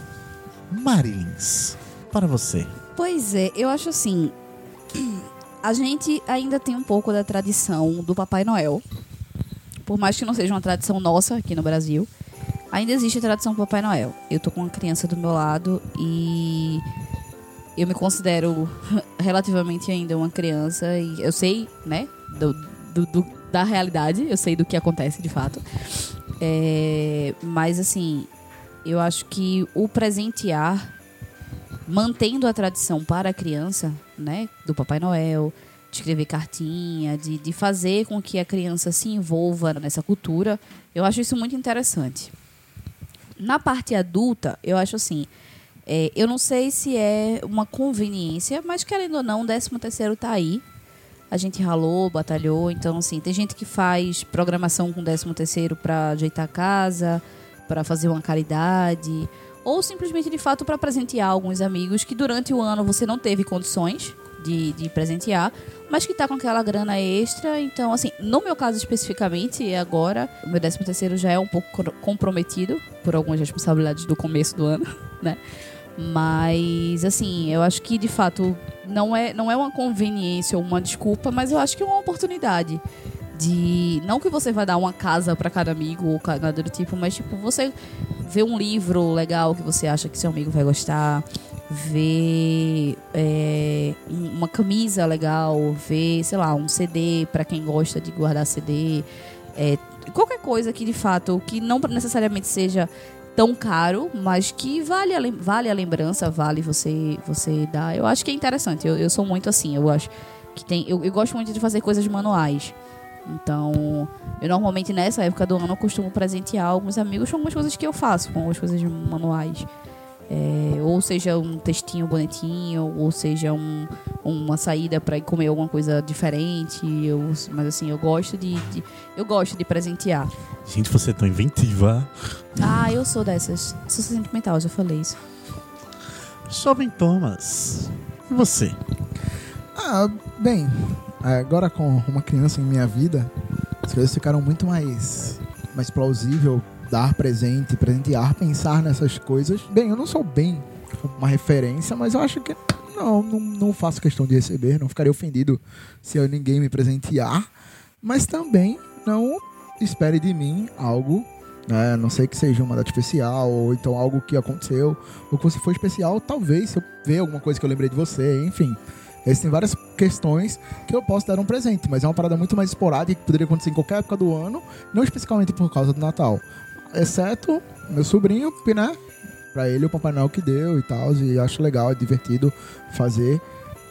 Marilins, para você. Pois é, eu acho assim. A gente ainda tem um pouco da tradição do Papai Noel. Por mais que não seja uma tradição nossa aqui no Brasil, ainda existe a tradição do Papai Noel. Eu tô com uma criança do meu lado e eu me considero relativamente ainda uma criança e eu sei, né, do, do- do- da realidade, eu sei do que acontece de fato. É, mas assim, eu acho que o presentear mantendo a tradição para a criança, né, do Papai Noel, de escrever cartinha, de, de fazer com que a criança se envolva nessa cultura, eu acho isso muito interessante. Na parte adulta, eu acho assim, é, eu não sei se é uma conveniência, mas querendo ou não, o 13 terceiro tá aí. A gente ralou, batalhou, então assim, tem gente que faz programação com o 13 terceiro para ajeitar a casa, para fazer uma caridade, ou simplesmente de fato para presentear alguns amigos que durante o ano você não teve condições de, de presentear, mas que tá com aquela grana extra. Então, assim, no meu caso especificamente, agora, o meu 13 terceiro já é um pouco comprometido por algumas responsabilidades do começo do ano, né? Mas, assim, eu acho que de fato não é, não é uma conveniência ou uma desculpa, mas eu acho que é uma oportunidade de não que você vai dar uma casa para cada amigo ou nada do tipo, mas tipo você vê um livro legal que você acha que seu amigo vai gostar, vê é, um- uma camisa legal, vê sei lá um CD para quem gosta de guardar CD, é, qualquer coisa que de fato que não necessariamente seja tão caro, mas que vale a, vale a lembrança, vale você você dar. Eu acho que é interessante. Eu, eu sou muito assim. Eu acho que tem. Eu, eu gosto muito de fazer coisas manuais. Então, eu normalmente nessa época do ano eu costumo presentear alguns amigos com algumas coisas que eu faço, com algumas coisas manuais. É, ou seja um textinho bonitinho, ou seja um, uma saída para ir comer alguma coisa diferente. Eu, mas assim, eu gosto de, de- eu gosto de presentear. Gente, você é tão inventiva. Ah, eu sou dessas. Sou sentimental, já falei isso. Jovem Thomas. E você? Ah, bem, agora com uma criança em minha vida, as coisas ficaram muito mais, mais plausível dar presente, presentear, pensar nessas coisas. Bem, eu não sou bem uma referência, mas eu acho que não, não, não faço questão de receber, não ficaria ofendido se eu, ninguém me presentear, mas também não espere de mim algo, né, não sei que seja uma data especial, ou então algo que aconteceu, ou que você for especial, talvez se eu ver alguma coisa que eu lembrei de você, enfim. Existem várias questões que eu posso dar um presente, mas é uma parada muito mais esporádica que poderia acontecer em qualquer época do ano, não especificamente por causa do Natal. Exceto meu sobrinho, que, né? Pra ele o Papai Noel que deu e tal, e acho legal, é divertido fazer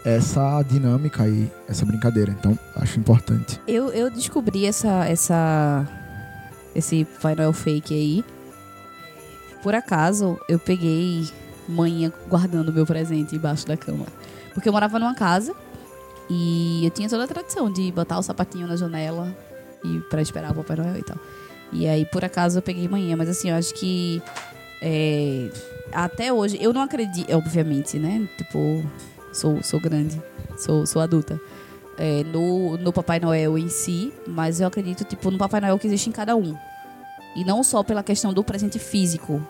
essa dinâmica e essa brincadeira. Então, acho importante. Eu, eu descobri essa, essa, esse Papai Noel fake aí. Por acaso, eu peguei manhã guardando meu presente embaixo da cama. Porque eu morava numa casa e eu tinha toda a tradição de botar o sapatinho na janela e para esperar o Papai Noel e tal. E aí, por acaso, eu peguei manhã. Mas assim, eu acho que é, até hoje, eu não acredito, obviamente, né? Tipo, sou, sou grande, sou, sou adulta. É, no, no Papai Noel em si, mas eu acredito, tipo, no Papai Noel que existe em cada um. E não só pela questão do presente físico,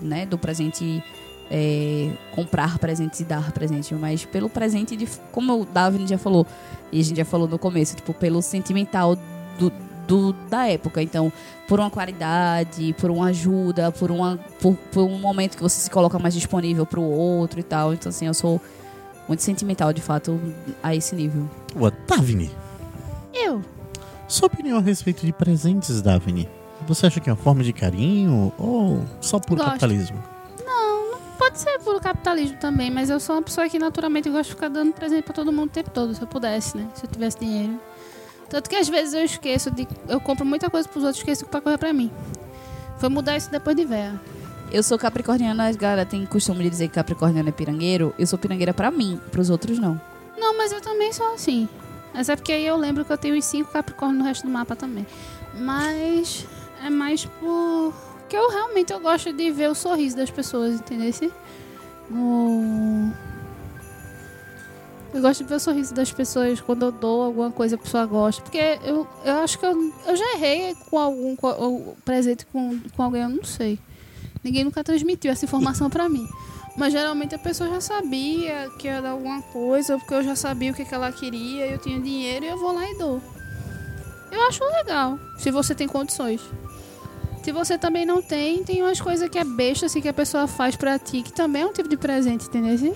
né? Do presente é, comprar presentes e dar presente, mas pelo presente de, como o Davi já falou, e a gente já falou no começo, tipo, pelo sentimental do, do, da época. Então, por uma qualidade, por uma ajuda, por, uma, por, por um momento que você se coloca mais disponível pro outro e tal. Então, assim, eu sou muito sentimental, de fato, a esse nível. Ô, Davine, Eu. sua opinião a respeito de presentes, Davine? Você acha que é uma forma de carinho ou só por Gosto. capitalismo? Pode ser pelo capitalismo também, mas eu sou uma pessoa que naturalmente gosta de ficar dando presente pra todo mundo o tempo todo, se eu pudesse, né? Se eu tivesse dinheiro. Tanto que às vezes eu esqueço de. Eu compro muita coisa pros outros e esqueço pra correr pra mim. Foi mudar isso depois de véia. Eu sou capricorniana, galera tem costume de dizer que capricorniano é pirangueiro. Eu sou pirangueira pra mim, pros outros não. Não, mas eu também sou assim. Mas é porque aí eu lembro que eu tenho os cinco Capricórnios no resto do mapa também. Mas é mais por. Que eu realmente eu gosto de ver o sorriso das pessoas, entendeu? No... Eu gosto de ver o sorriso das pessoas quando eu dou alguma coisa a pessoa gosta. Porque eu, eu acho que eu, eu já errei com algum com, presente com, com alguém, eu não sei. Ninguém nunca transmitiu essa informação pra mim. Mas geralmente a pessoa já sabia que dar alguma coisa, porque eu já sabia o que, que ela queria, eu tinha dinheiro e eu vou lá e dou. Eu acho legal, se você tem condições. Se você também não tem, tem umas coisas que é besta assim que a pessoa faz pra ti, que também é um tipo de presente, entendeu?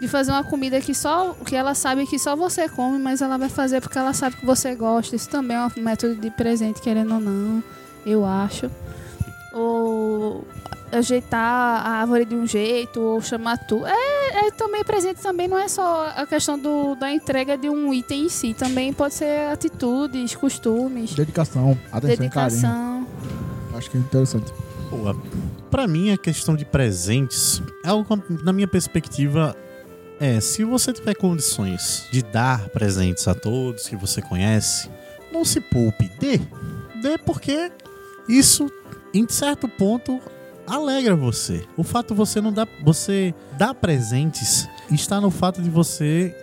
De fazer uma comida que só que ela sabe que só você come, mas ela vai fazer porque ela sabe que você gosta. Isso também é um método de presente, querendo ou não, eu acho. Ou ajeitar a árvore de um jeito, ou chamar tu. É, é também presente também não é só a questão do, da entrega de um item em si, também pode ser atitudes, costumes, Dedicação, atenção e carinho. Acho que é interessante. Boa. Pra mim, a questão de presentes é algo, na minha perspectiva, é se você tiver condições de dar presentes a todos que você conhece, não se poupe, dê. Dê porque isso, em certo ponto, alegra você. O fato de você não dar, você dar presentes está no fato de você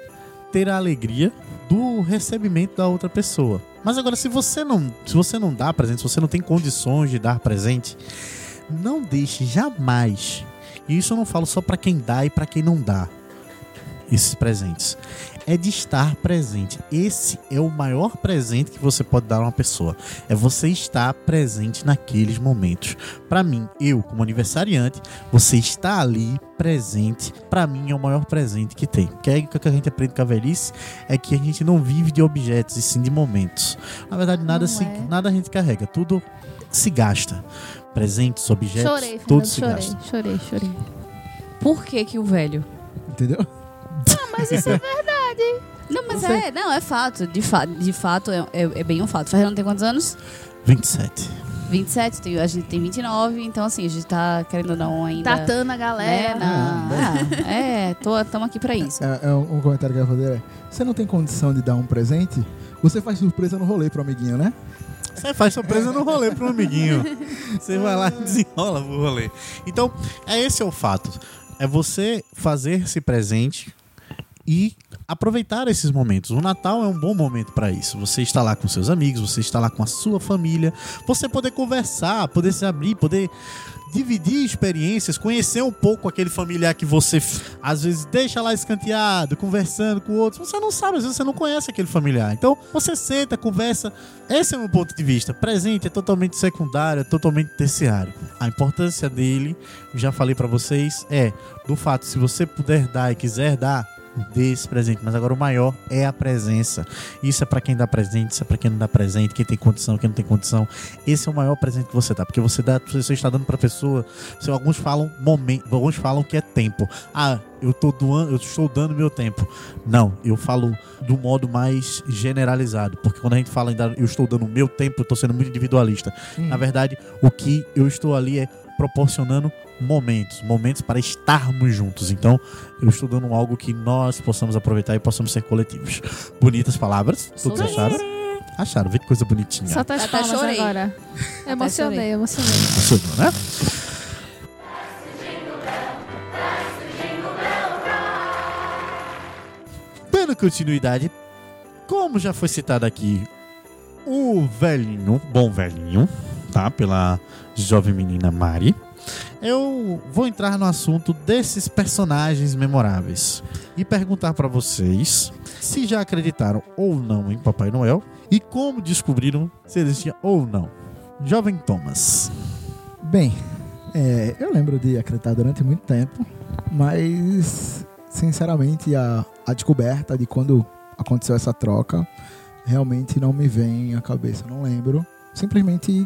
ter a alegria do recebimento da outra pessoa. Mas agora, se você não, se você não dá presente, se você não tem condições de dar presente, não deixe jamais. E isso eu não falo só para quem dá e para quem não dá esses presentes. É de estar presente. Esse é o maior presente que você pode dar a uma pessoa. É você estar presente naqueles momentos. Para mim, eu como aniversariante, você está ali presente, para mim é o maior presente que tem. Que é o que a gente aprende com a velhice é que a gente não vive de objetos e sim de momentos. Na verdade, nada Não se, é. nada a gente carrega, tudo se gasta. Presentes, objetos, Chorei, tudo Fernando, se chorei, gasta. chorei, chorei. Por que que o velho? Entendeu? Mas isso é verdade. Não, mas Você- é, não, é fato. De, fa de fato, é, é, é bem um fato. Fernando tem quantos anos? 27. 27, tem, a gente tem 29, então assim, a gente tá querendo ou não ainda. Tatando a né, galera. na- ah, é, tô, tamo aqui pra isso. É, é um, um comentário que eu ia fazer é: você não tem condição de dar um presente? Você faz surpresa no rolê pro amiguinho, né? Você faz surpresa no rolê pro amiguinho. Você vai lá e desenrola pro rolê. Então, é esse é o fato. É você fazer esse presente e aproveitar esses momentos. O Natal é um bom momento para isso. Você está lá com seus amigos, você está lá com a sua família, você poder conversar, poder se abrir, poder dividir experiências, conhecer um pouco aquele familiar que você às vezes deixa lá escanteado, conversando com outros. Você não sabe, às vezes você não conhece aquele familiar. Então, você senta, conversa. Esse é o meu ponto de vista. Presente é totalmente secundário, é totalmente terciário. A importância dele, já falei pra vocês, é do fato se você puder dar e quiser dar, dê esse presente, mas agora o maior é a presença. Isso é pra quem dá presente, isso é pra quem não dá presente, quem tem condição, quem não tem condição. Esse é o maior presente que você dá, porque você dá, você está dando pra pessoa. Se alguns falam momento, alguns falam que é tempo. Ah, eu, tô doando, eu estou dando meu tempo. Não, eu falo do modo mais generalizado. Porque quando a gente fala em dar, eu estou dando o meu tempo, eu estou sendo muito individualista. Hum. Na verdade, o que eu estou ali é proporcionando momentos, momentos para estarmos juntos. Então, eu estou dando algo que nós possamos aproveitar e possamos ser coletivos. Bonitas palavras, todos acharam? Acharam, vê que coisa bonitinha. Só tá Até palmas chorei. agora. Emocionei, chorei. emocionei. Funcionou, né? Dando continuidade, como já foi citado aqui, o velhinho, bom velhinho, tá? Pela jovem menina Mari. Eu vou entrar no assunto desses personagens memoráveis e perguntar pra vocês se já acreditaram ou não em Papai Noel e como descobriram se existia ou não. Jovem Thomas. Bem, é, eu lembro de acreditar durante muito tempo, mas sinceramente a, a descoberta de quando aconteceu essa troca realmente não me vem à cabeça, não lembro. Simplesmente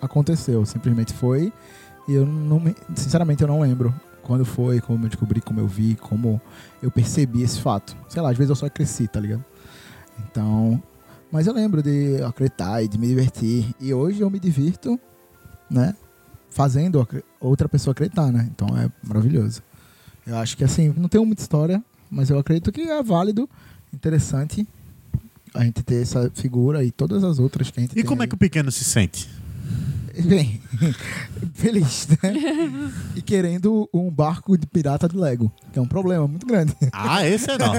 aconteceu, simplesmente foi e eu não me, sinceramente eu não lembro quando foi, como eu descobri, como eu vi, como eu percebi esse fato. Sei lá, às vezes eu só cresci, tá ligado? Então, mas eu lembro de acreditar e de me divertir e hoje eu me divirto né? Fazendo outra pessoa acreditar, né? Então é maravilhoso. Eu acho que assim, não tenho muita história, mas eu acredito que é válido, interessante a gente ter essa figura e todas as outras que a gente E tem. como é que o pequeno se sente? Bem, feliz, né? e querendo um barco de pirata de Lego, que é um problema muito grande. Ah, esse é não.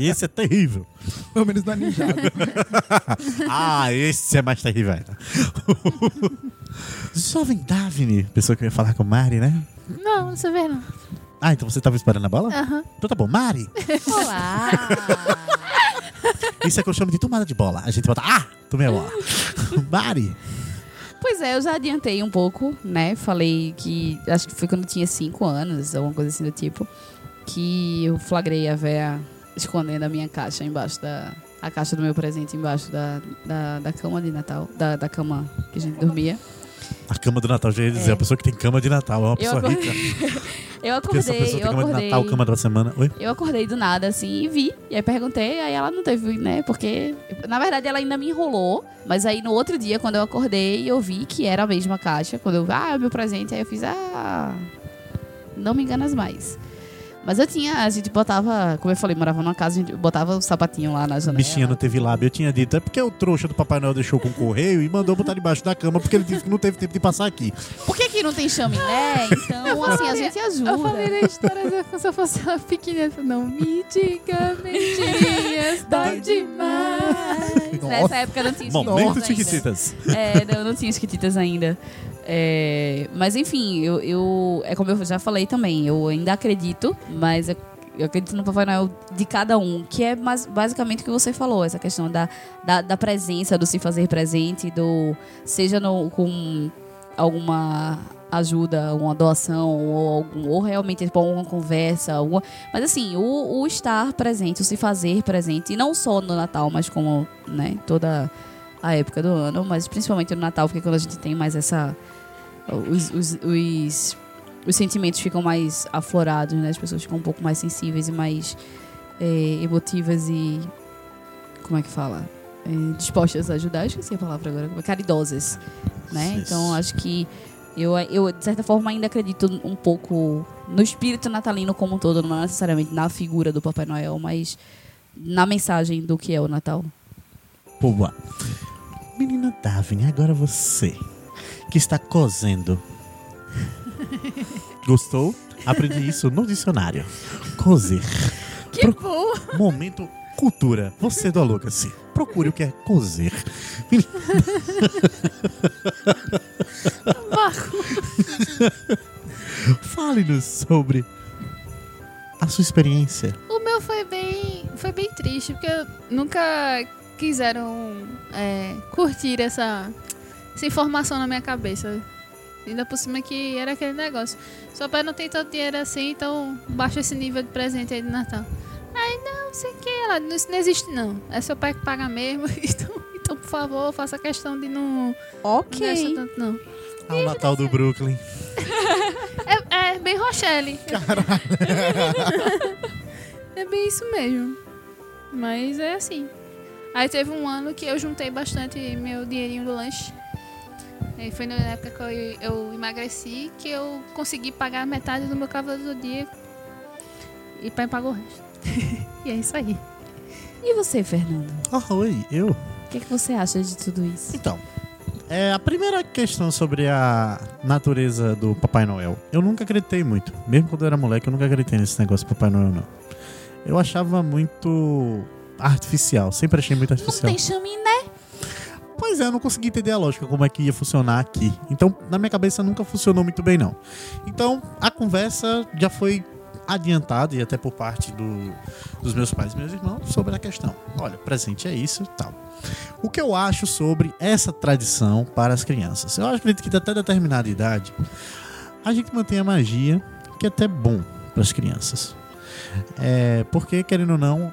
esse é terrível. Pelo menos na Ninjago. Ah, esse é mais terrível. ainda. Jovem Daphne, pessoa que eu ia falar com Mari, né? Não, não sei ver, não. Ah, então você tava esperando a bola? Aham. Então tá bom. Mari, Olá! isso é que eu chamo de tomada de bola. A gente bota, ah, tomei a bola. Mari, Pois é, eu já adiantei um pouco, né? Falei que. Acho que foi quando eu tinha 5 anos, alguma coisa assim do tipo. Que eu flagrei a véia escondendo a minha caixa embaixo da. A caixa do meu presente embaixo da, da, da cama de Natal. Da, da cama que a gente dormia. A cama do Natal, já ia dizer, É. a pessoa que tem cama de Natal é uma Eu pessoa acordei, rica. eu Porque essa acordei, pessoa tem eu cama de acordei. Natal, cama da semana. Oi? Eu acordei do nada, assim, e vi. E aí perguntei, aí ela não teve, né? Porque, na verdade, ela ainda me enrolou. Mas aí no outro dia, quando eu acordei, eu vi que era a mesma caixa. Quando eu vi, ah, é o meu presente. Aí eu fiz, ah, não me enganas mais. Mas eu tinha, a gente botava, como eu falei, morava numa casa, a gente botava o sapatinho lá na janela. Bichinha não teve lábio. Eu tinha dito, é porque o trouxa do Papai Noel deixou com o correio e mandou botar debaixo da cama porque ele disse que não teve tempo de passar aqui. Por que aqui não tem chaminé? Então, assim, a gente ajuda. Eu falei na história como se eu fosse uma pequenininha. Não me diga mentirinhas, dói demais. Nessa época não tinha Momento Chiquititas ainda. Chiquititas. É, não, não tinha esquititas ainda. É, mas enfim, eu, eu- É como eu já falei também, eu ainda acredito, mas eu, eu acredito no Papai Noel de cada um, que é mais, basicamente o que você falou, essa questão da, da, da presença, do se fazer presente, do. Seja no, com alguma ajuda, uma doação, ou, algum, ou realmente tipo, uma conversa, alguma, mas assim, o, o estar presente, o se fazer presente, e não só no Natal, mas como né, toda a época do ano, mas principalmente no Natal, porque quando a gente tem mais essa. Os, os, os, os sentimentos ficam mais aflorados, né? As pessoas ficam um pouco mais sensíveis e mais é, emotivas e. Como é que fala? É, dispostas a ajudar, eu esqueci a palavra agora, caridosas, né? Então acho que eu, eu, de certa forma, ainda acredito um pouco no espírito natalino como um todo, não necessariamente na figura do Papai Noel, mas na mensagem do que é o Natal. Boa. Menina Daphne, agora você que está cozendo. Gostou? Aprendi isso no dicionário. Cozer. Que bom! Momento cultura. Você do Aluga-se. Procure o que é cozer. Fale-nos sobre a sua experiência. O meu foi bem, foi bem triste, porque nunca quiseram é, curtir essa, essa informação na minha cabeça. Ainda por cima que era aquele negócio. Seu pai não tem tanto dinheiro assim, então baixa esse nível de presente aí de Natal. Aí não, sei o que, ela, não, isso não existe não. É seu pai que paga mesmo, então, então por favor, faça questão de não, não Ok. gastar tanto não. Ao Natal do Brooklyn. É, É, bem Rochelle. é bem isso mesmo. Mas é assim. Aí teve um ano que eu juntei bastante meu dinheirinho do lanche. Aí foi na época que eu, eu emagreci que eu consegui pagar metade do meu cavalo do dia. E pai pagou o resto. e é isso aí. E você, Fernando? Ah, oi, eu? O que, é que você acha de tudo isso? Então, é, a primeira questão sobre a natureza do Papai Noel. Eu nunca acreditei muito. Mesmo quando eu era moleque, eu nunca acreditei nesse negócio do Papai Noel, não. Eu achava muito artificial. Sempre achei muito Não artificial. tem chaminé. Pois é, eu não consegui entender a lógica, como é que ia funcionar aqui. Então, na minha cabeça, nunca funcionou muito bem, não. Então, a conversa já foi adiantada, e até por parte do- dos meus pais e meus irmãos, sobre a questão. Olha, presente é isso e tal. O que eu acho sobre essa tradição para as crianças? Eu acredito que até determinada idade, a gente mantém a magia, que é até bom para as crianças. É, porque, querendo ou não,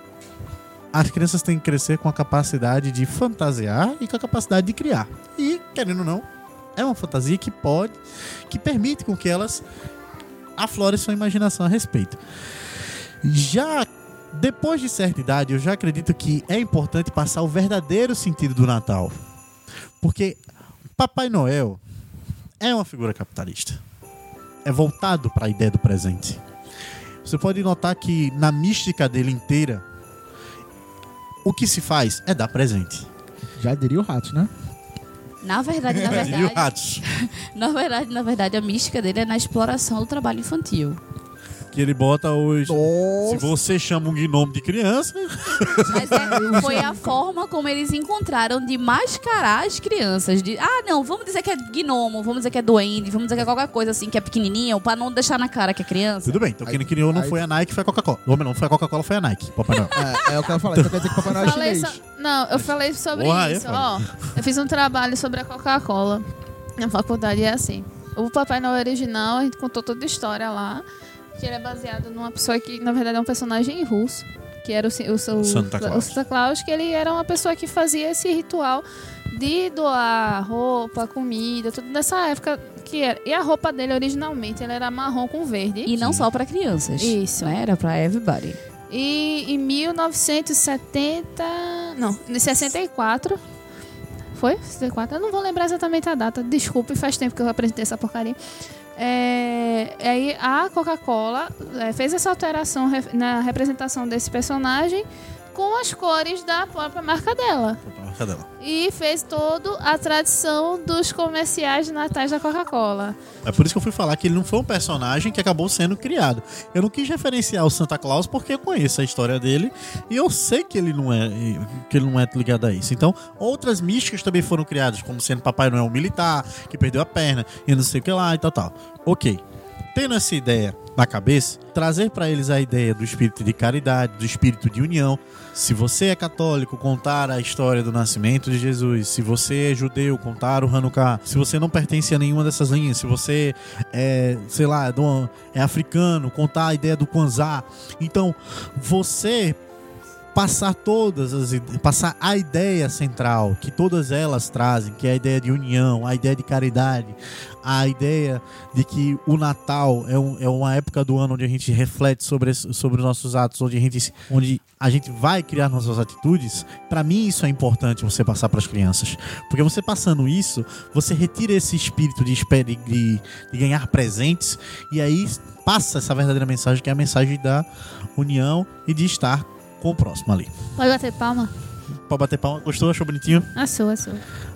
as crianças têm que crescer com a capacidade de fantasiar e com a capacidade de criar. E, querendo ou não, é uma fantasia que pode, que permite com que elas aflorem sua imaginação a respeito. Já depois de certa idade, eu já acredito que é importante passar o verdadeiro sentido do Natal. Porque Papai Noel é uma figura capitalista. É voltado para a ideia do presente. Você pode notar que na mística dele inteira, o que se faz é dar presente. Já diria o rato, né? Na verdade, na verdade, na verdade, na verdade, a mística dele é na exploração do trabalho infantil. Que ele bota hoje. Se Nossa. você chama um gnomo de criança, Mas é- foi a forma como eles encontraram de mascarar as crianças. De, ah, não, vamos dizer que é gnomo, vamos dizer que é duende, vamos dizer que é qualquer coisa assim, que é pequenininho, pra não deixar na cara que é criança. tudo bem. Então quem criou não aí- foi a Nike, foi a Coca-Cola. Ou não foi a Coca-Cola, foi a Nike. Papai Noel. É, é o que eu falar. Então quer dizer que Papai Noel é Falei chinês. so- Não, eu falei sobre é isso. Ó, eu fiz um trabalho sobre a Coca-Cola na faculdade e é assim. O Papai Noel original, a gente contou toda a história lá. Que ele é baseado numa pessoa que, na verdade, é um personagem russo. Que era o, o, seu- Santa Claus. o Santa Claus, que ele era uma pessoa que fazia esse ritual de doar roupa, comida, tudo nessa época que era. E a roupa dele originalmente ela era marrom com verde. E não só pra crianças. Isso. Né? Era pra everybody. E em 1970. Não, em 64. Foi? 64? Eu não vou lembrar exatamente a data. Desculpe, faz tempo que eu apresentei essa porcaria. É, aí a Coca-Cola é, fez essa alteração na representação desse personagem com as cores da própria marca dela. Cadê ela? E fez toda a tradição dos comerciais de natais da Coca-Cola. É por isso que eu fui falar que ele não foi um personagem que acabou sendo criado. Eu não quis referenciar o Santa Claus porque eu conheço a história dele e eu sei que ele não é que ele não é ligado a isso. Então, outras místicas também foram criadas, como sendo Papai Noel militar, que perdeu a perna e não sei o que lá e tal, tal. Ok. Tendo essa ideia na cabeça, trazer para eles a ideia do espírito de caridade, do espírito de união. Se você é católico, contar a história do nascimento de Jesus. Se você é judeu, contar o Hanukkah. Se você não pertence a nenhuma dessas linhas, se você é, sei lá, é africano, contar a ideia do Kwanzaa. Então, você passar todas as passar a ideia central que todas elas trazem, que é a ideia de união, a ideia de caridade, a ideia de que o Natal é, um- é uma época do ano onde a gente reflete sobre, sobre os nossos atos, onde a gente, onde a gente vai criar nossas atitudes. Pra mim isso é importante você passar para as crianças, porque você passando isso, você retira esse espírito de, de, de ganhar presentes e aí passa essa verdadeira mensagem que é a mensagem da união e de estar com o próximo ali. Pode bater palma? Pode bater palma. Gostou? Achou bonitinho? A sua, a sua.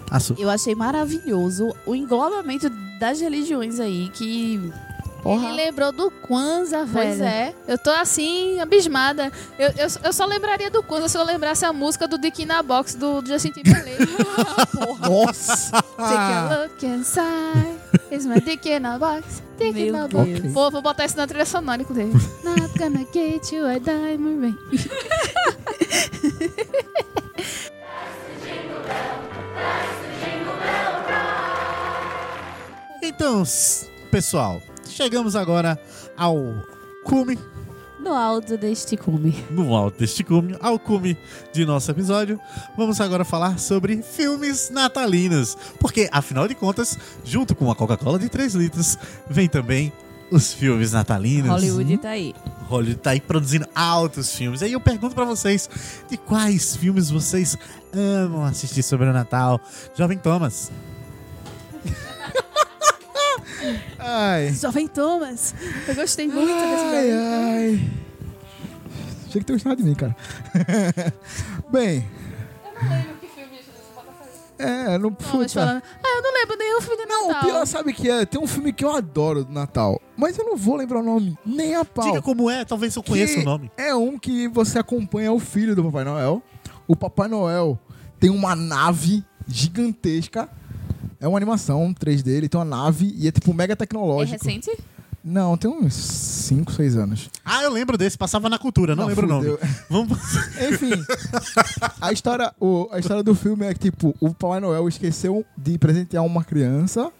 Aço. Eu achei maravilhoso o englobamento das religiões aí, que. Porra. Ele lembrou do Kwanzaa, velho. Pois é. Eu tô assim, abismada. Eu, eu, eu só lembraria do Kwanzaa se eu lembrasse a música do Dick in a Box do Justin Timberlake. Nossa! Take a look inside. It's my dick in a box. Dick in Meu a box. Deus. Vou, vou botar isso na trilha sonora dele. Not gonna get you a diamond ring. Então, pessoal, chegamos agora ao cume, No alto deste cume. no alto deste cume, ao cume de nosso episódio. Vamos agora falar sobre filmes natalinos. Porque, afinal de contas, junto com a Coca-Cola de 3 litros, vem também os filmes natalinos. Hollywood tá aí. Hollywood tá aí produzindo altos filmes. Aí eu pergunto pra vocês, de quais filmes vocês amam assistir sobre o Natal? Jovem Thomas. Ai. Jovem Thomas. Eu gostei muito desse Ai, velho. ai. Achei que tu gostava de mim, cara. Bem. É, não Thomas puta. falando. Ah, eu não lembro nenhum filme de Não, o Natal. pior sabe o que é? Tem um filme que eu adoro do Natal, mas eu não vou lembrar o nome, nem a pau. Diga como é, talvez eu conheça Que o nome. É um que você acompanha o filho do Papai Noel. O Papai Noel tem uma nave gigantesca. É uma animação 3D, ele tem uma nave e é tipo mega É tecnológico. recente? Não, tem uns 5, 6 anos. Ah, eu lembro desse, passava na cultura, não, Não, lembro fudeu. o nome. Vamos. Enfim, a história, o- a história do filme é que, tipo, o Papai Noel esqueceu de presentear uma criança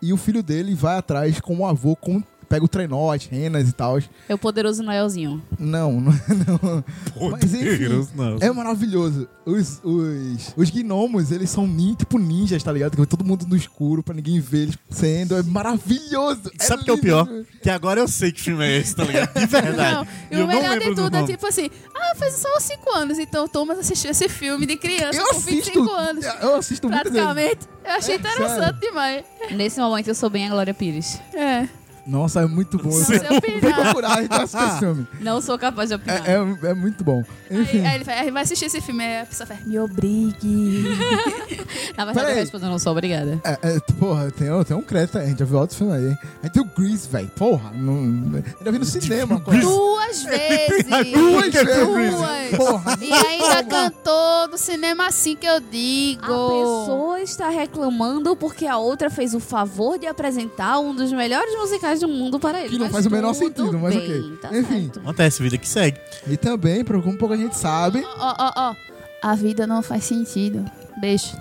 e o filho dele vai atrás com o avô, com, pega o trenó, as renas e tal. É o poderoso Noelzinho. Não, não, não. Mas enfim, não. é maravilhoso. Os, os, os gnomos, eles são nin, tipo ninjas, tá ligado? Que vai todo mundo no escuro pra ninguém ver eles sendo. É maravilhoso. Sabe o que é o pior? Que agora eu sei que filme é esse, tá ligado? De verdade. Não, E eu o melhor de do tudo é tipo assim, ah, faz só uns 5 anos, então o Thomas assistiu esse filme de criança Eu com 25 assisto, anos. eu assisto muito dele. Praticamente. Eu achei É, interessante demais. Nesse momento eu sou bem a Glória Pires. É. Nossa, é muito bom. Não Eu sei vou opinar. procurar, então assista esse filme. Não sou capaz de opinar. É, é, é muito bom. Enfim. Aí, aí ele vai, aí vai assistir esse filme, aí a pessoa faz, me obrigue. Na verdade, eu respondo, não sou obrigada. É, é, porra, tem, tem um crédito aí, a gente já viu outros filmes aí. Aí tem o Grease, velho. Porra, não, ainda vi no cinema. Duas vezes. Duas vezes. Duas. Porra. E ainda cantou do cinema assim que eu digo. A pessoa está reclamando porque a outra fez o favor de apresentar um dos melhores musicais do mundo para ele. Que não faz o menor sentido, mas bem, ok. tá Enfim. certo. Acontece, vida que segue. E também, por um pouco a gente sabe, Ó, ó, ó. A vida não faz sentido. Beijo.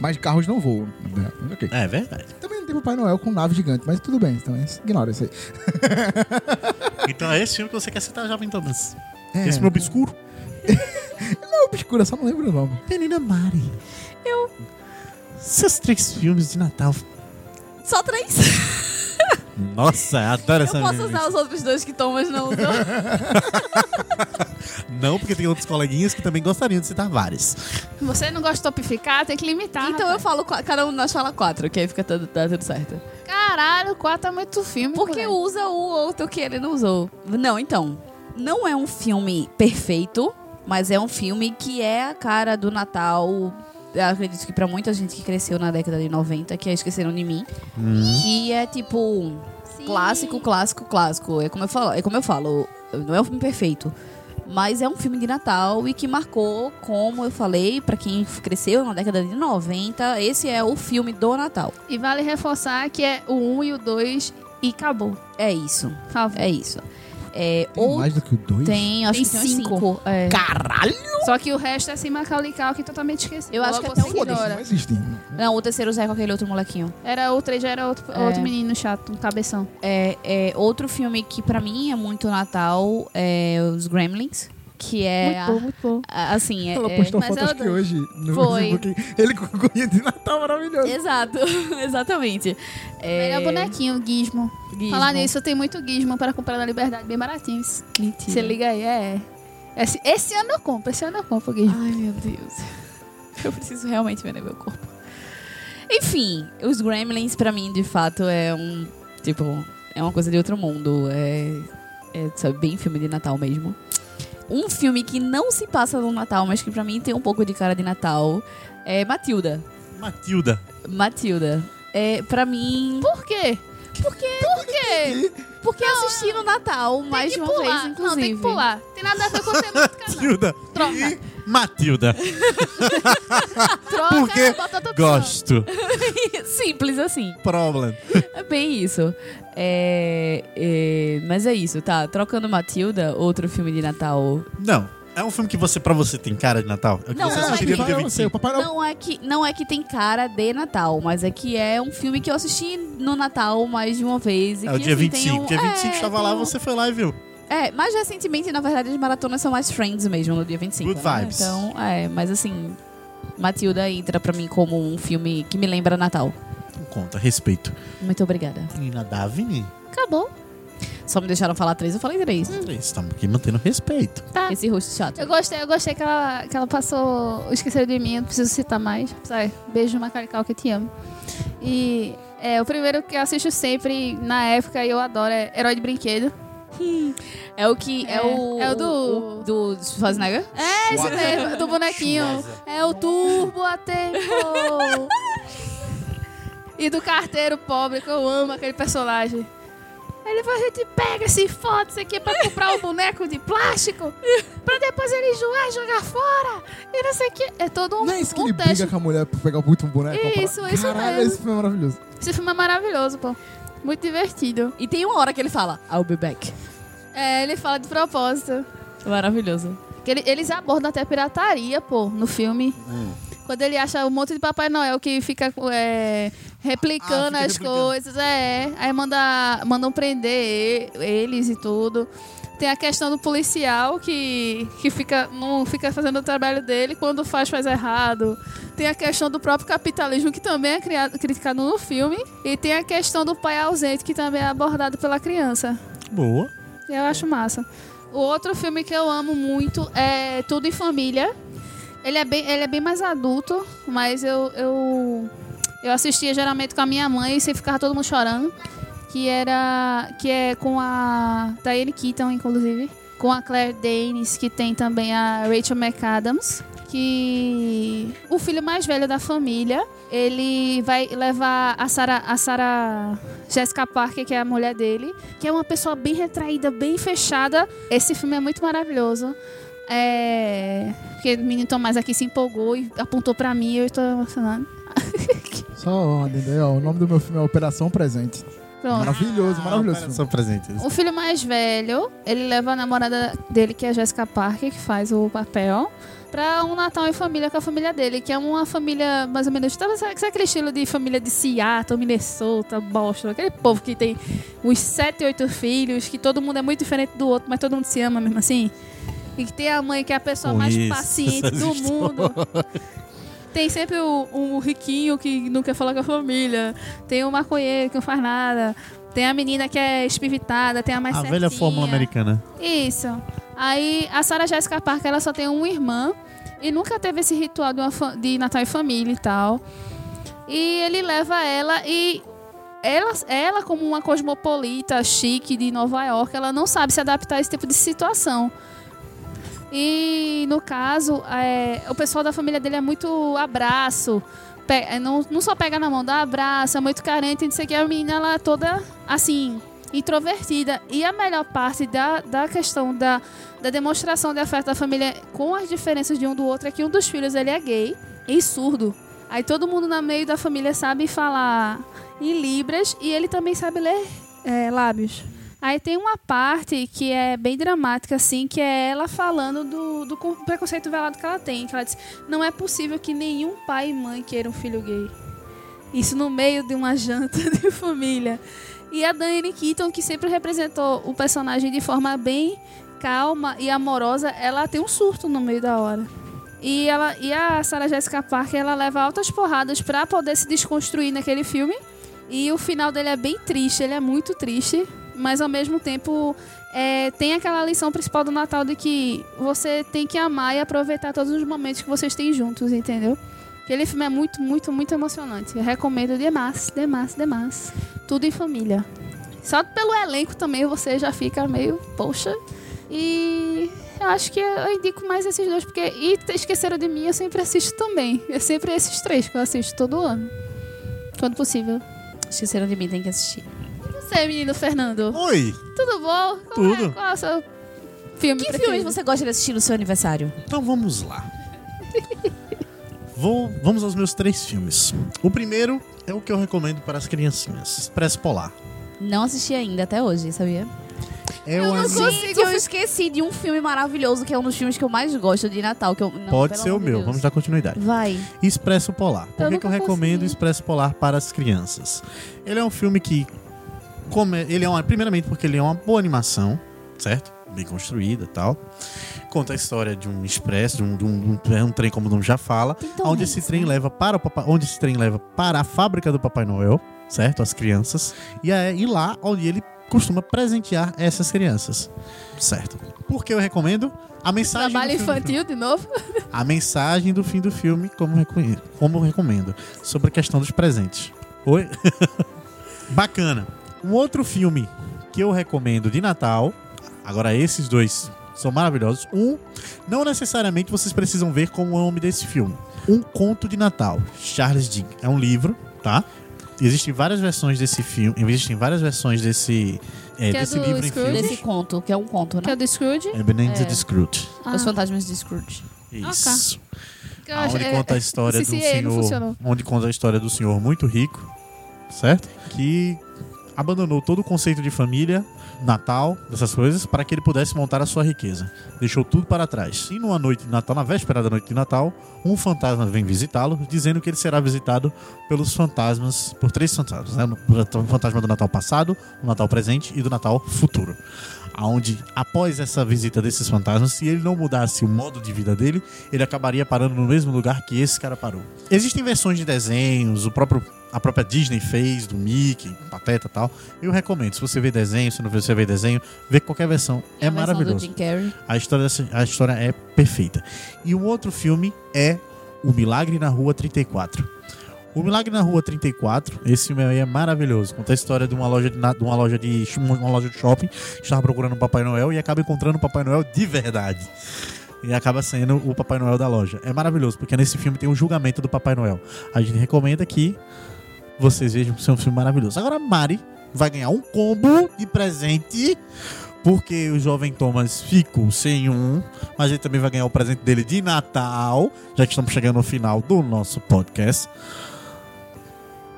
mas carros não voam. né? Ok. É verdade. Também não tem Papai Noel com nave gigante, mas tudo bem, então é- ignora isso aí. Então é esse filme que você quer citar, Jovem Thomas. É, Esse filme obscuro. é obscura, só não lembro o nome. Menina Mari. Eu. Seus três filmes de Natal. Só três. Nossa, adoro Eu essa posso menina. usar os outros dois que Thomas não usou. Não, porque tem outros coleguinhas que também gostariam de citar vários. Você não gosta de topificar, tem que limitar. então eu rapaz. falo, qua- cada um de nós fala quatro, que aí fica tudo, tá tudo certo. Caralho, quatro é muito filme. Porque moleque. usa o outro que ele não usou. Não, então. Não é um filme perfeito, mas é um filme que é a cara do Natal. Eu acredito que pra muita gente que cresceu na década de 90, que é Esqueceram de Mim. Que é tipo. Clássico, clássico, clássico. É como eu falo, é como eu falo, não é um filme perfeito. Mas é um filme de Natal e que marcou, como eu falei, pra quem cresceu na década de 90, esse é o filme do Natal. E vale reforçar que é o 1 um e o 2 e acabou. É isso. Favor. É isso. É, Tem ou mais do que o dois? tem, acho Tem que tem uns cinco. cinco. É. Caralho! Só que o resto é assim Macaulay Culkin totalmente esquecido. Eu acho Logo que até você o ignora. não existe. Não, o terceiro já é com aquele outro molequinho. Era o 3 já era outro, É. outro menino chato, um cabeção. É, é, outro filme que pra mim é muito Natal é Os Gremlins. Que é. a- muito bom. a- assim, é. Ela é- postou mas foto ela acho que hoje no Foi. Facebook. Ele com o de Natal maravilhoso. Exato, exatamente. É, Melhor bonequinho, Gizmo. Gizmo. Falar nisso, tem muito Gizmo para comprar na Liberdade, bem baratinho. Mentira. Você liga aí, é. Esse, esse ano eu compro, esse ano eu compro o Gizmo. Ai, meu Deus. Eu preciso realmente vender meu corpo. Enfim, os Gremlins pra mim, de fato, é um. Tipo, é uma coisa de outro mundo. É. É, sabe, bem filme de Natal mesmo. Um filme que não se passa no Natal, mas que pra mim tem um pouco de cara de Natal, é Matilda. Matilda. Matilda. É, pra mim. Por quê? Por quê? Por quê? Porque assisti no Natal mais de uma pular. vez, inclusive. Não, tem que pular. Tem nada a ver com o tema do canal. Matilda. Troca. E Matilda. Troca, Porque. Gosto. Simples assim. Problem. É bem isso. É, é, mas é isso, tá? Trocando Matilda, outro filme de Natal. Não. É um filme que você, pra você, tem cara de Natal? É Não, é que- no dia Papai Noel, 25? o Papai Noel. Não é, que, não é que tem cara de Natal, mas é que é um filme que eu assisti no Natal mais de uma vez. E É que, o dia assim, 25. Tem um, dia 25 é, estava lá, um- você foi lá e viu. É, mais recentemente, na verdade, as maratonas são mais Friends mesmo, no dia 25. Good né? vibes. Então, é, mas assim, Matilda entra pra mim como um filme que me lembra Natal. Então conta, respeito. Muito obrigada. Menina Davine, Acabou. Só me deixaram falar três, eu falei três. estamos aqui mantendo respeito. Tá. Esse rosto chato. Eu gostei, eu gostei que ela, que ela passou o Esqueceram de Mim, não preciso citar mais. Sai, beijo, Macarical, que eu te amo. E é, o primeiro que eu assisto sempre, na época, e eu adoro, é Herói de Brinquedo. É o que. É, É, o. é o do- o- do Schwarzenegger? É, esse mesmo, do bonequinho. É o Turbo a tempo. e do carteiro pobre, que eu amo aquele personagem. Ele vai, a gente pega esse foto, isso aqui pra comprar um boneco de plástico, pra depois ele enjoar e jogar fora. E não sei o que. É todo um, Não é isso que um ele teste. briga com a mulher pra pegar o último boneco? Isso, Pra- isso Caralho, mesmo. esse filme é maravilhoso. Esse filme é maravilhoso, pô. Muito divertido. E tem uma hora que ele fala, I'll be back. É, ele fala de propósito. Maravilhoso. Que ele- eles abordam até pirataria, pô, no filme. Quando ele acha um monte de Papai Noel que fica é, replicando Ah, fica as replicando. coisas, é. Aí manda, mandam prender eles e tudo. Tem a questão do policial que, que fica, não fica fazendo o trabalho dele, quando faz, faz errado. Tem a questão do próprio capitalismo, que também é criado, criticado no filme. E tem a questão do pai ausente, que também é abordado pela criança. Boa. Eu acho massa. O outro filme que eu amo muito é Tudo em Família. Ele é bem, ele é bem mais adulto, mas eu, eu, eu assistia geralmente com a minha mãe e sempre ficava todo mundo chorando. Que era. Que é com a Diane Keaton, inclusive. Com a Claire Danes, que tem também a Rachel McAdams. Que o filho mais velho da família, ele vai levar a Sarah, a Sarah Jessica Parker, que é a mulher dele, que é uma pessoa bem retraída, bem fechada. Esse filme é muito maravilhoso. É. Porque o menino Tomás aqui se empolgou e apontou pra mim e eu estou emocionada. Só uma adendo aí, ó. O nome do meu filme é Operação Presente. Pronto. Maravilhoso, maravilhoso. filme. São presentes. O filho mais velho, ele leva a namorada dele, que é a Jessica Parker, que faz o papel, pra um Natal em família com a família dele, que é uma família mais ou menos. Sabe, sabe aquele estilo de família de Seattle, Minnesota, Boston? Aquele povo que tem uns sete, oito filhos, que todo mundo é muito diferente do outro, mas todo mundo se ama mesmo assim. E que tem a mãe que é a pessoa mais Conheço paciente do histórias. mundo. Tem sempre o, o riquinho que não quer falar com a família. Tem o maconheiro que não faz nada. Tem a menina que é espivitada, tem a mais A certinha. velha fórmula americana. Isso. Aí a Sarah Jessica Parker, ela só tem uma irmã e nunca teve esse ritual de, de Natal em família e tal. E ele leva ela e ela, ela como uma cosmopolita chique de Nova York, ela não sabe se adaptar a esse tipo de situação. E no caso, é, o pessoal da família dele é muito abraço. Pe- é, não, não só pega na mão, dá abraço, é muito carente, não sei o que. A menina ela é toda assim, introvertida. E a melhor parte da, da questão da, da demonstração de afeto da família com as diferenças de um do outro é que um dos filhos ele é gay e surdo. Aí todo mundo no meio da família sabe falar em libras e ele também sabe ler é, lábios. Aí tem uma parte que é bem dramática, assim, que é ela falando do, do con- preconceito velado que ela tem. Que ela diz, não é possível que nenhum pai e mãe queira um filho gay. Isso no meio de uma janta de família. E a Diane Keaton, que sempre representou o personagem de forma bem calma e amorosa, ela tem um surto no meio da hora. E, ela, e a Sarah Jessica Parker, ela leva altas porradas pra poder se desconstruir naquele filme. E o final dele é bem triste, ele é muito triste, mas ao mesmo tempo é, tem aquela lição principal do Natal de que você tem que amar e aproveitar todos os momentos que vocês têm juntos, entendeu? Aquele filme é muito, muito, muito emocionante. Eu recomendo demais, demais, demais. Tudo em família. Só pelo elenco também você já fica meio, poxa. E eu acho que eu indico mais esses dois, porque. E Esqueceram de Mim eu sempre assisto também. É sempre esses três que eu assisto todo ano. Quando possível. Esqueceram de mim, tem que assistir. Você, menino Fernando? Oi, Tudo bom? Qual Tudo. É, qual é o seu filme Que preferido? filmes você gosta de assistir no seu aniversário? então vamos lá. Vou, vamos aos meus três filmes. O primeiro é o que eu recomendo para as criancinhas. Expresso Polar. Não assisti ainda até hoje, sabia? É Eu um não anime- consigo- eu esqueci de um filme maravilhoso que é um dos filmes que eu mais gosto de Natal. Que eu, não, Pode ser o meu, Deus. vamos dar continuidade. Vai. Expresso Polar. Por Eu que, que eu nunca recomendo consegui. Expresso Polar para as crianças? Ele é um filme que. Come... Ele é uma... Primeiramente, porque ele é uma boa animação, certo? bem construída e tal. Conta a história de um expresso, de um, de um, de um- é trem, como o nome já fala, Então, onde é esse trem né? leva para o papai, onde esse trem leva para a fábrica do Papai Noel, certo? As crianças. E é e lá onde ele costuma presentear essas crianças, certo? Por que eu recomendo? A mensagem Trabalho infantil de novo. a mensagem do fim do filme, como, como recomendo, sobre a questão dos presentes. Oi? Bacana. Um outro filme que eu recomendo de Natal, agora esses dois são maravilhosos. Um, não necessariamente vocês precisam ver como é o nome desse filme. Um Conto de Natal, Charles Dickens. É um livro, tá? Existem várias versões desse filme, existem várias versões desse, é, Que é desse do livro em Scrooge? filmes. Desse conto, que é um conto, Que é né? o do Scrooge. É Ebenezer É. Scrooge. Os fantasmas de Scrooge. Isso. Que eu acho- Onde é- conta a história do CCA não senhor. Onde conta a história do senhor muito rico, certo? Que abandonou todo o conceito de família, Natal, dessas coisas, para que ele pudesse montar a sua riqueza. Deixou tudo para trás. E numa noite de Natal, na véspera da noite de Natal, um fantasma vem visitá-lo, dizendo que ele será visitado pelos fantasmas, por três fantasmas, né? O fantasma do Natal passado, o Natal presente e do Natal futuro. Aonde, após essa visita desses fantasmas, se ele não mudasse o modo de vida dele, ele acabaria parando no mesmo lugar que esse cara parou. Existem versões de desenhos, o próprio a própria Disney fez, do Mickey, Pateta e tal. Eu recomendo. Se você vê desenho, se não você vê desenho, vê qualquer versão. É maravilhoso. A história, a história é perfeita. E um outro filme é O Milagre na Rua 34. O Milagre na Rua 34, esse filme aí é maravilhoso. Conta a história de uma loja de, de uma loja de uma loja de shopping que estava procurando o Papai Noel e acaba encontrando o Papai Noel de verdade. E acaba sendo o Papai Noel da loja. É maravilhoso, porque nesse filme tem um julgamento do Papai Noel. A gente recomenda que vocês vejam que é um filme maravilhoso. Agora, Mari vai ganhar um combo de presente porque o jovem Thomas ficou sem um, mas ele também vai ganhar o presente dele de Natal, já que estamos chegando no final do nosso podcast.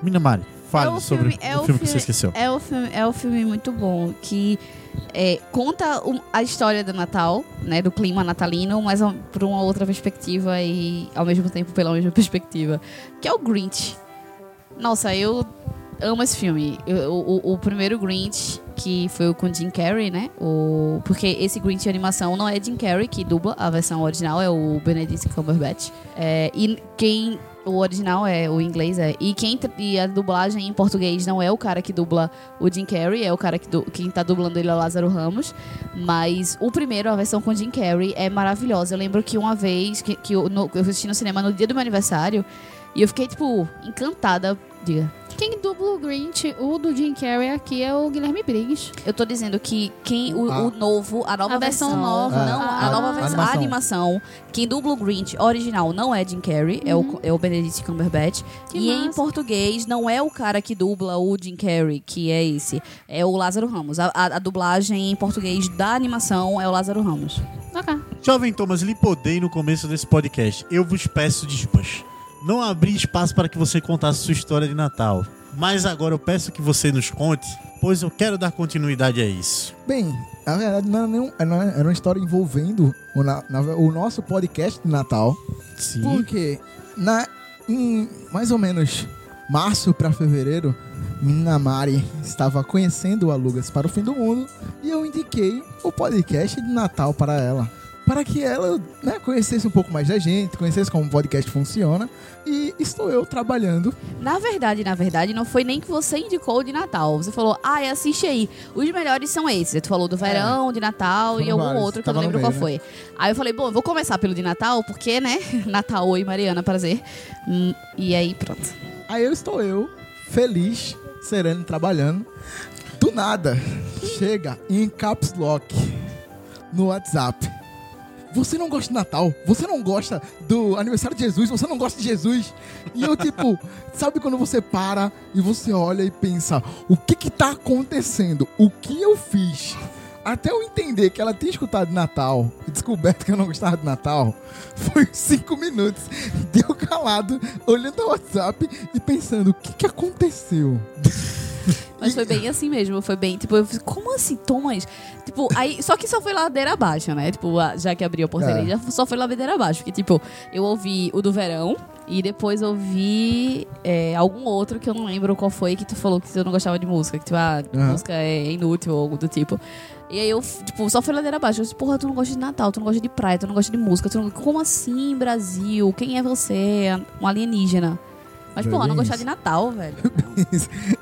Mina Mari, fale É o sobre filme- é o o filme que filme- você esqueceu. É um filme, é um filme muito bom que é, conta a história do Natal, né, do clima natalino, mas por uma outra perspectiva e ao mesmo tempo pela mesma perspectiva, que é o Grinch. Nossa, eu amo esse filme. Eu- o, o primeiro Grinch que foi o com Jim Carrey, né? O, porque esse Grinch de animação não é Jim Carrey que dubla, a versão original é o Benedict Cumberbatch. É, e quem o original é o inglês é e quem e a dublagem em português não é o cara que dubla o Jim Carrey, é o cara que du, quem tá dublando ele é o Lázaro Ramos, mas o primeiro, a versão com Jim Carrey é maravilhosa. Eu lembro que uma vez que, que eu, no, eu assisti no cinema no dia do meu aniversário e eu fiquei tipo encantada, diga. Quem dubla o Grinch, o do Jim Carrey aqui é o Guilherme Briggs. Eu tô dizendo que quem o, Ah. o novo, a nova A versão nova. não, a Ah. nova versão, a Animação. animação, quem dubla o Grinch original não é Jim Carrey, é, o, é o Benedict Cumberbatch. Que e em massa. português não é o cara que dubla o Jim Carrey, que é esse, é o Lázaro Ramos. A, a- a dublagem em português da animação é o Lázaro Ramos. Ok. Jovem Thomas, lhe podei no começo desse podcast. Eu vos peço desculpas. Não abri espaço para que você contasse sua história de Natal. Mas agora eu peço que você nos conte, pois eu quero dar continuidade a isso. Bem, na verdade não era, nenhum, não era uma história envolvendo o, na- o nosso podcast de Natal. Sim. Porque na, em mais ou menos março para fevereiro, minha Mari estava conhecendo o Alugas para o Fim do Mundo e eu indiquei o podcast de Natal para ela. Para que ela né, conhecesse um pouco mais da gente, conhecesse como o podcast funciona. E estou eu trabalhando. Na verdade, na verdade, não foi nem que você indicou de Natal. Você falou, ah, assiste aí. Os melhores são esses. Tu falou do verão, de Natal e É. Foram algum vários. outro que eu não Tava lembro qual meio, né? foi. Aí eu falei, bom, eu vou começar pelo de Natal, porque, né? Natal, oi, Mariana, prazer. Hum, e aí, pronto. Aí eu estou eu, feliz, sereno, trabalhando. Do nada, chega em caps lock no WhatsApp. Você não gosta de Natal? Você não gosta do aniversário de Jesus? Você não gosta de Jesus? E eu, tipo, sabe quando você para e você olha e pensa: o que que tá acontecendo? O que eu fiz? Até eu entender que ela tinha escutado Natal e descoberto que eu não gostava de Natal, foi cinco minutos. Deu calado, olhando o WhatsApp e pensando: o que que aconteceu? Mas foi bem assim mesmo, foi bem, tipo, eu fiz, como assim, Thomas? Tipo, aí, só que só foi ladeira abaixo, né? Tipo, a- já que abriu a porteira, É. já só foi ladeira abaixo. Porque, tipo, eu ouvi o do verão, E depois ouvi é, algum outro que eu não lembro qual foi que tu falou que tu não gostava de música, que tu, ah, Aham. música é inútil ou algo do tipo. E aí eu, tipo, só fui ladeira abaixo. Eu disse, porra, tu não gosta de Natal, tu não gosta de praia, tu não gosta de música. Tu não... Como assim, Brasil? Quem é você? Um alienígena. Mas, porra, não gostar de Natal, velho.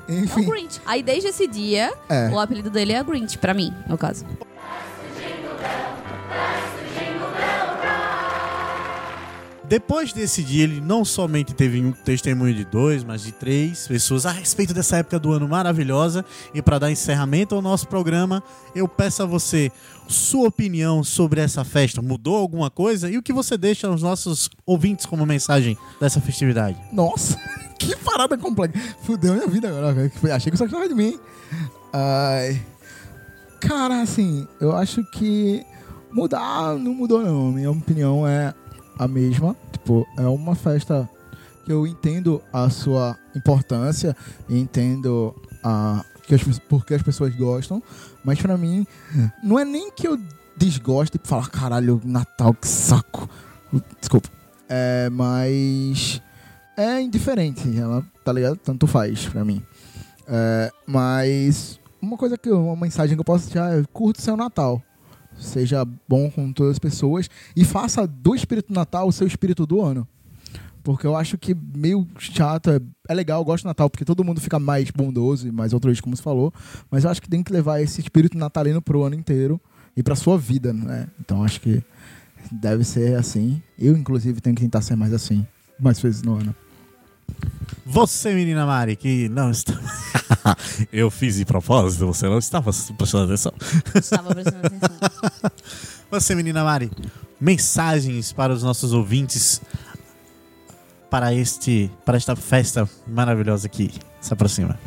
É o Enfim, Grinch. Aí desde esse dia, É. o apelido dele é Grinch, pra mim, no caso. Depois desse dia, ele não somente teve um testemunho de dois, mas de três pessoas a respeito dessa época do ano maravilhosa. E para dar encerramento ao nosso programa, eu peço a você sua opinião sobre essa festa. Mudou alguma coisa? E o que você deixa aos nossos ouvintes como mensagem dessa festividade? nossa, que parada complexa. Fudeu minha vida agora. velho. Achei que você gostava de mim. Ai. Cara, assim, eu acho que mudar não mudou, não. Minha opinião é a mesma. Tipo, é uma festa que eu entendo a sua importância e entendo a, que as, pe- por que as pessoas gostam. Mas pra mim, não é nem que eu desgoste e falar, caralho, Natal, que saco. Desculpa. É, mas é indiferente, ela, tá ligado? Tanto faz pra mim. É, mas uma coisa que uma mensagem que eu posso deixar é curta o seu Natal. Seja bom com todas as pessoas e faça do espírito Natal o seu espírito do ano. Porque eu acho que meio chato, é, é legal, eu gosto do Natal, porque todo mundo fica mais bondoso e mais altruísta, como você falou. Mas eu acho que tem que levar esse espírito natalino pro ano inteiro e pra sua vida, né? Então acho que deve ser assim. Eu, inclusive, tenho que tentar ser mais assim, mais vezes no ano. Você, menina Mari, que não está. eu fiz de propósito, você não estava prestando atenção. Estava prestando atenção. Você, menina Mari, mensagens para os nossos ouvintes para este para esta festa maravilhosa que se aproxima.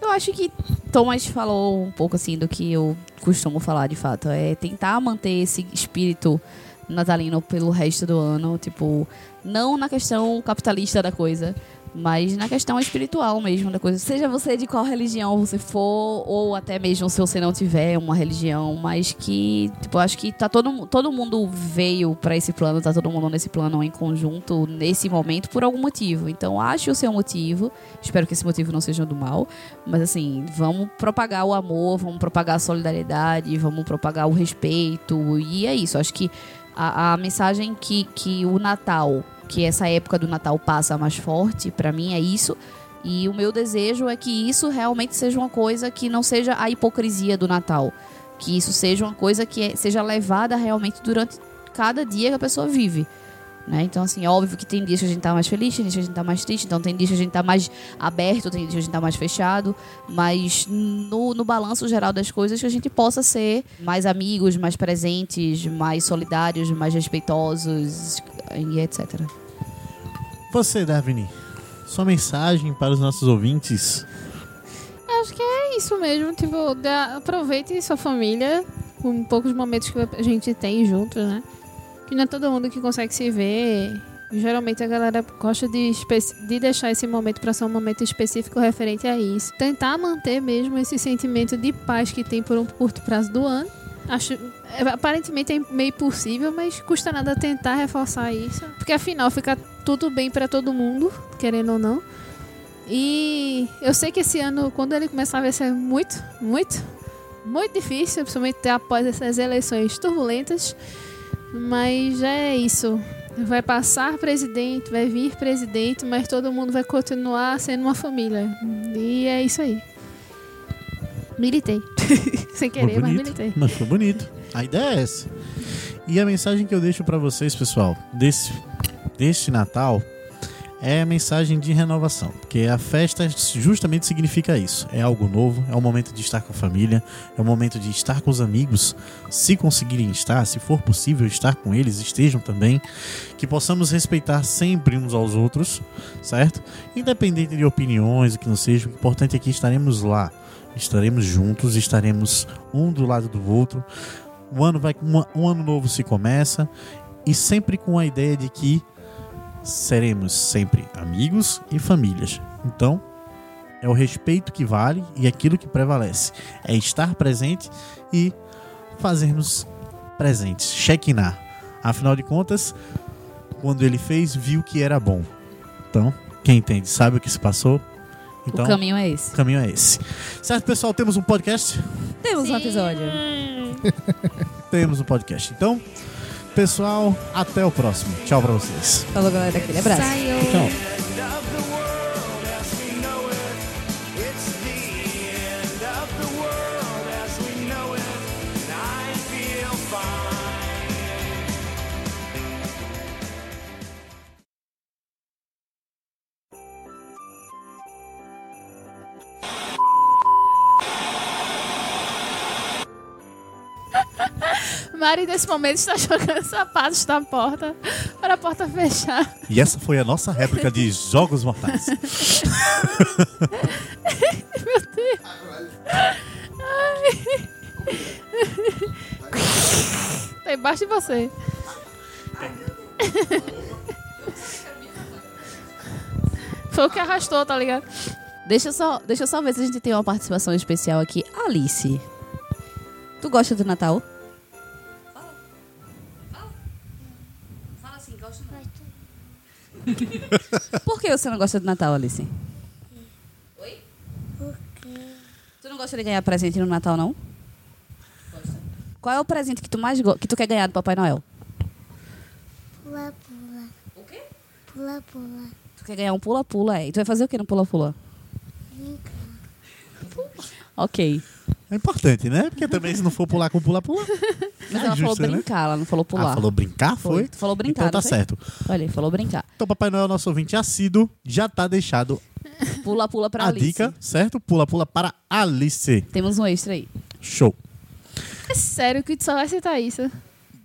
Eu acho que Thomas falou um pouco assim do que eu costumo falar de fato. É tentar manter esse espírito natalino pelo resto do ano. Tipo, não na questão capitalista da coisa, mas na questão espiritual mesmo da coisa. Seja você de qual religião você for, ou até mesmo se você não tiver uma religião, mas que, tipo, acho que tá todo, todo mundo veio pra esse plano, tá todo mundo nesse plano em conjunto, nesse momento, por algum motivo. Então, acho o seu motivo. Espero que esse motivo não seja do mal. Mas assim, vamos propagar o amor, vamos propagar a solidariedade, vamos propagar o respeito. E é isso. Acho que a, a mensagem que, que o Natal, que essa época do Natal passa mais forte, pra mim é isso. E o meu desejo é que isso realmente seja uma coisa que não seja a hipocrisia do Natal. Que isso seja uma coisa que é- seja levada realmente durante cada dia que a pessoa vive. Né? Então, assim, é óbvio que tem dias que a gente tá mais feliz, tem dias que a gente tá mais triste, então tem dias que a gente tá mais aberto, tem dias que a gente tá mais fechado, mas no, no balanço geral das coisas que a gente possa ser mais amigos, mais presentes, mais solidários, mais respeitosos e etc. Você, Davini, sua mensagem para os nossos ouvintes. Acho que é isso mesmo. Tipo, aproveite sua família com poucos momentos que a gente tem juntos, né? Que não é todo mundo que consegue se ver. Geralmente a galera gosta de, de deixar esse momento para ser um momento específico referente a isso. Tentar manter mesmo esse sentimento de paz que tem por um curto prazo do ano. Acho, é, aparentemente é meio impossível, mas custa nada tentar reforçar isso. Porque afinal fica tudo bem para todo mundo, querendo ou não. E eu sei que esse ano, quando ele começar, vai ser muito, muito, muito difícil, principalmente após essas eleições turbulentas. Mas é isso. Vai passar presidente, vai vir presidente, mas todo mundo vai continuar sendo uma família. E é isso aí. Militei. Sem querer, mas bonito, militei. mas foi bonito. A ideia é essa. E a mensagem que eu deixo para vocês, pessoal, desse, deste Natal, é a mensagem de renovação. Porque a festa justamente significa isso. É algo novo, é o momento de estar com a família, é o momento de estar com os amigos, se conseguirem estar, se for possível estar com eles, estejam também. Que possamos respeitar sempre uns aos outros, certo? Independente de opiniões, o que não seja, o importante é que estaremos lá. Estaremos juntos, estaremos um do lado do outro. O ano vai, um, um ano novo se começa e sempre com a ideia de que seremos sempre amigos e famílias. Então, é o respeito que vale e aquilo que prevalece. É estar presente e fazermos presentes. Check-in. Afinal de contas, quando ele fez, viu que era bom. Então, quem entende sabe o que se passou. Então, o caminho é esse. o caminho é esse. Certo, pessoal? Temos um podcast? Temos um episódio. Temos um podcast. Então, pessoal, até o próximo. Tchau pra vocês. Falou, galera. Aquele abraço. Tchau. Nesse momento, está jogando sapatos na porta para a porta fechar. E essa foi a nossa réplica de Jogos Mortais. Tá embaixo de você. Foi o que arrastou, tá ligado? Deixa eu, só, deixa eu só ver se a gente tem uma participação especial aqui. Alice. Tu gosta do Natal? Por que você não gosta do Natal, Alice? Oi? Tu não gosta de ganhar presente no Natal, não? Qual é o presente que tu mais go- que tu quer ganhar do Papai Noel? Pula, pula. O quê? Pula, pula. Tu quer ganhar um pula-pula, é. E tu vai fazer o que no pula-pula? Ok. É importante, né? Porque também se não for pular com pula-pula. Mas É ela falou né? brincar, ela não falou pular. Ah, falou brincar? Foi? Tu falou brincar, Então tá foi? certo. Olha, falou brincar. Então, Papai Noel, nosso ouvinte assíduo, já tá deixado Pula, pula pra a Alice. dica, certo? Pula-pula para Alice. Temos um extra aí. Show. É sério que tu só vai citar isso?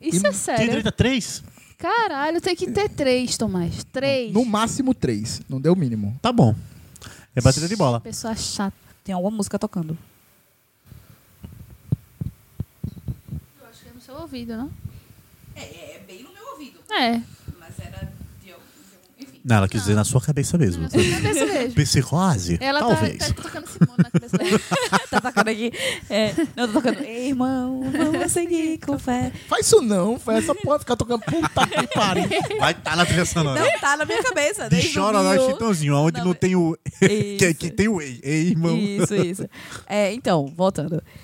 Isso é Tem sério. direito a três? Caralho, tem que ter três, Tomás. Três. No máximo três. Não deu o mínimo. Tá bom. É batida de bola. Pessoa chata. Tem alguma música tocando. Eu é ouvido, não? É, é bem no meu ouvido. É. Mas era de. Enfim. Não, ela quis dizer na sua cabeça mesmo. Na sua cabeça mesmo. Psicose? Ela tá, Talvez. tá tocando Simone na cabeça dela. tá tocando aqui. É, não, tá tocando. Ei, irmão, vamos seguir com fé. Faz isso não, faz essa porra ficar tocando puta que pariu. Vai estar tá na trilha sonora. Não tá na minha cabeça. De desde chora mil. Chitãozinho, onde não, Não, tem o. que, Isso. que tem o ei. Ei, irmão. Isso, isso. É, então, voltando.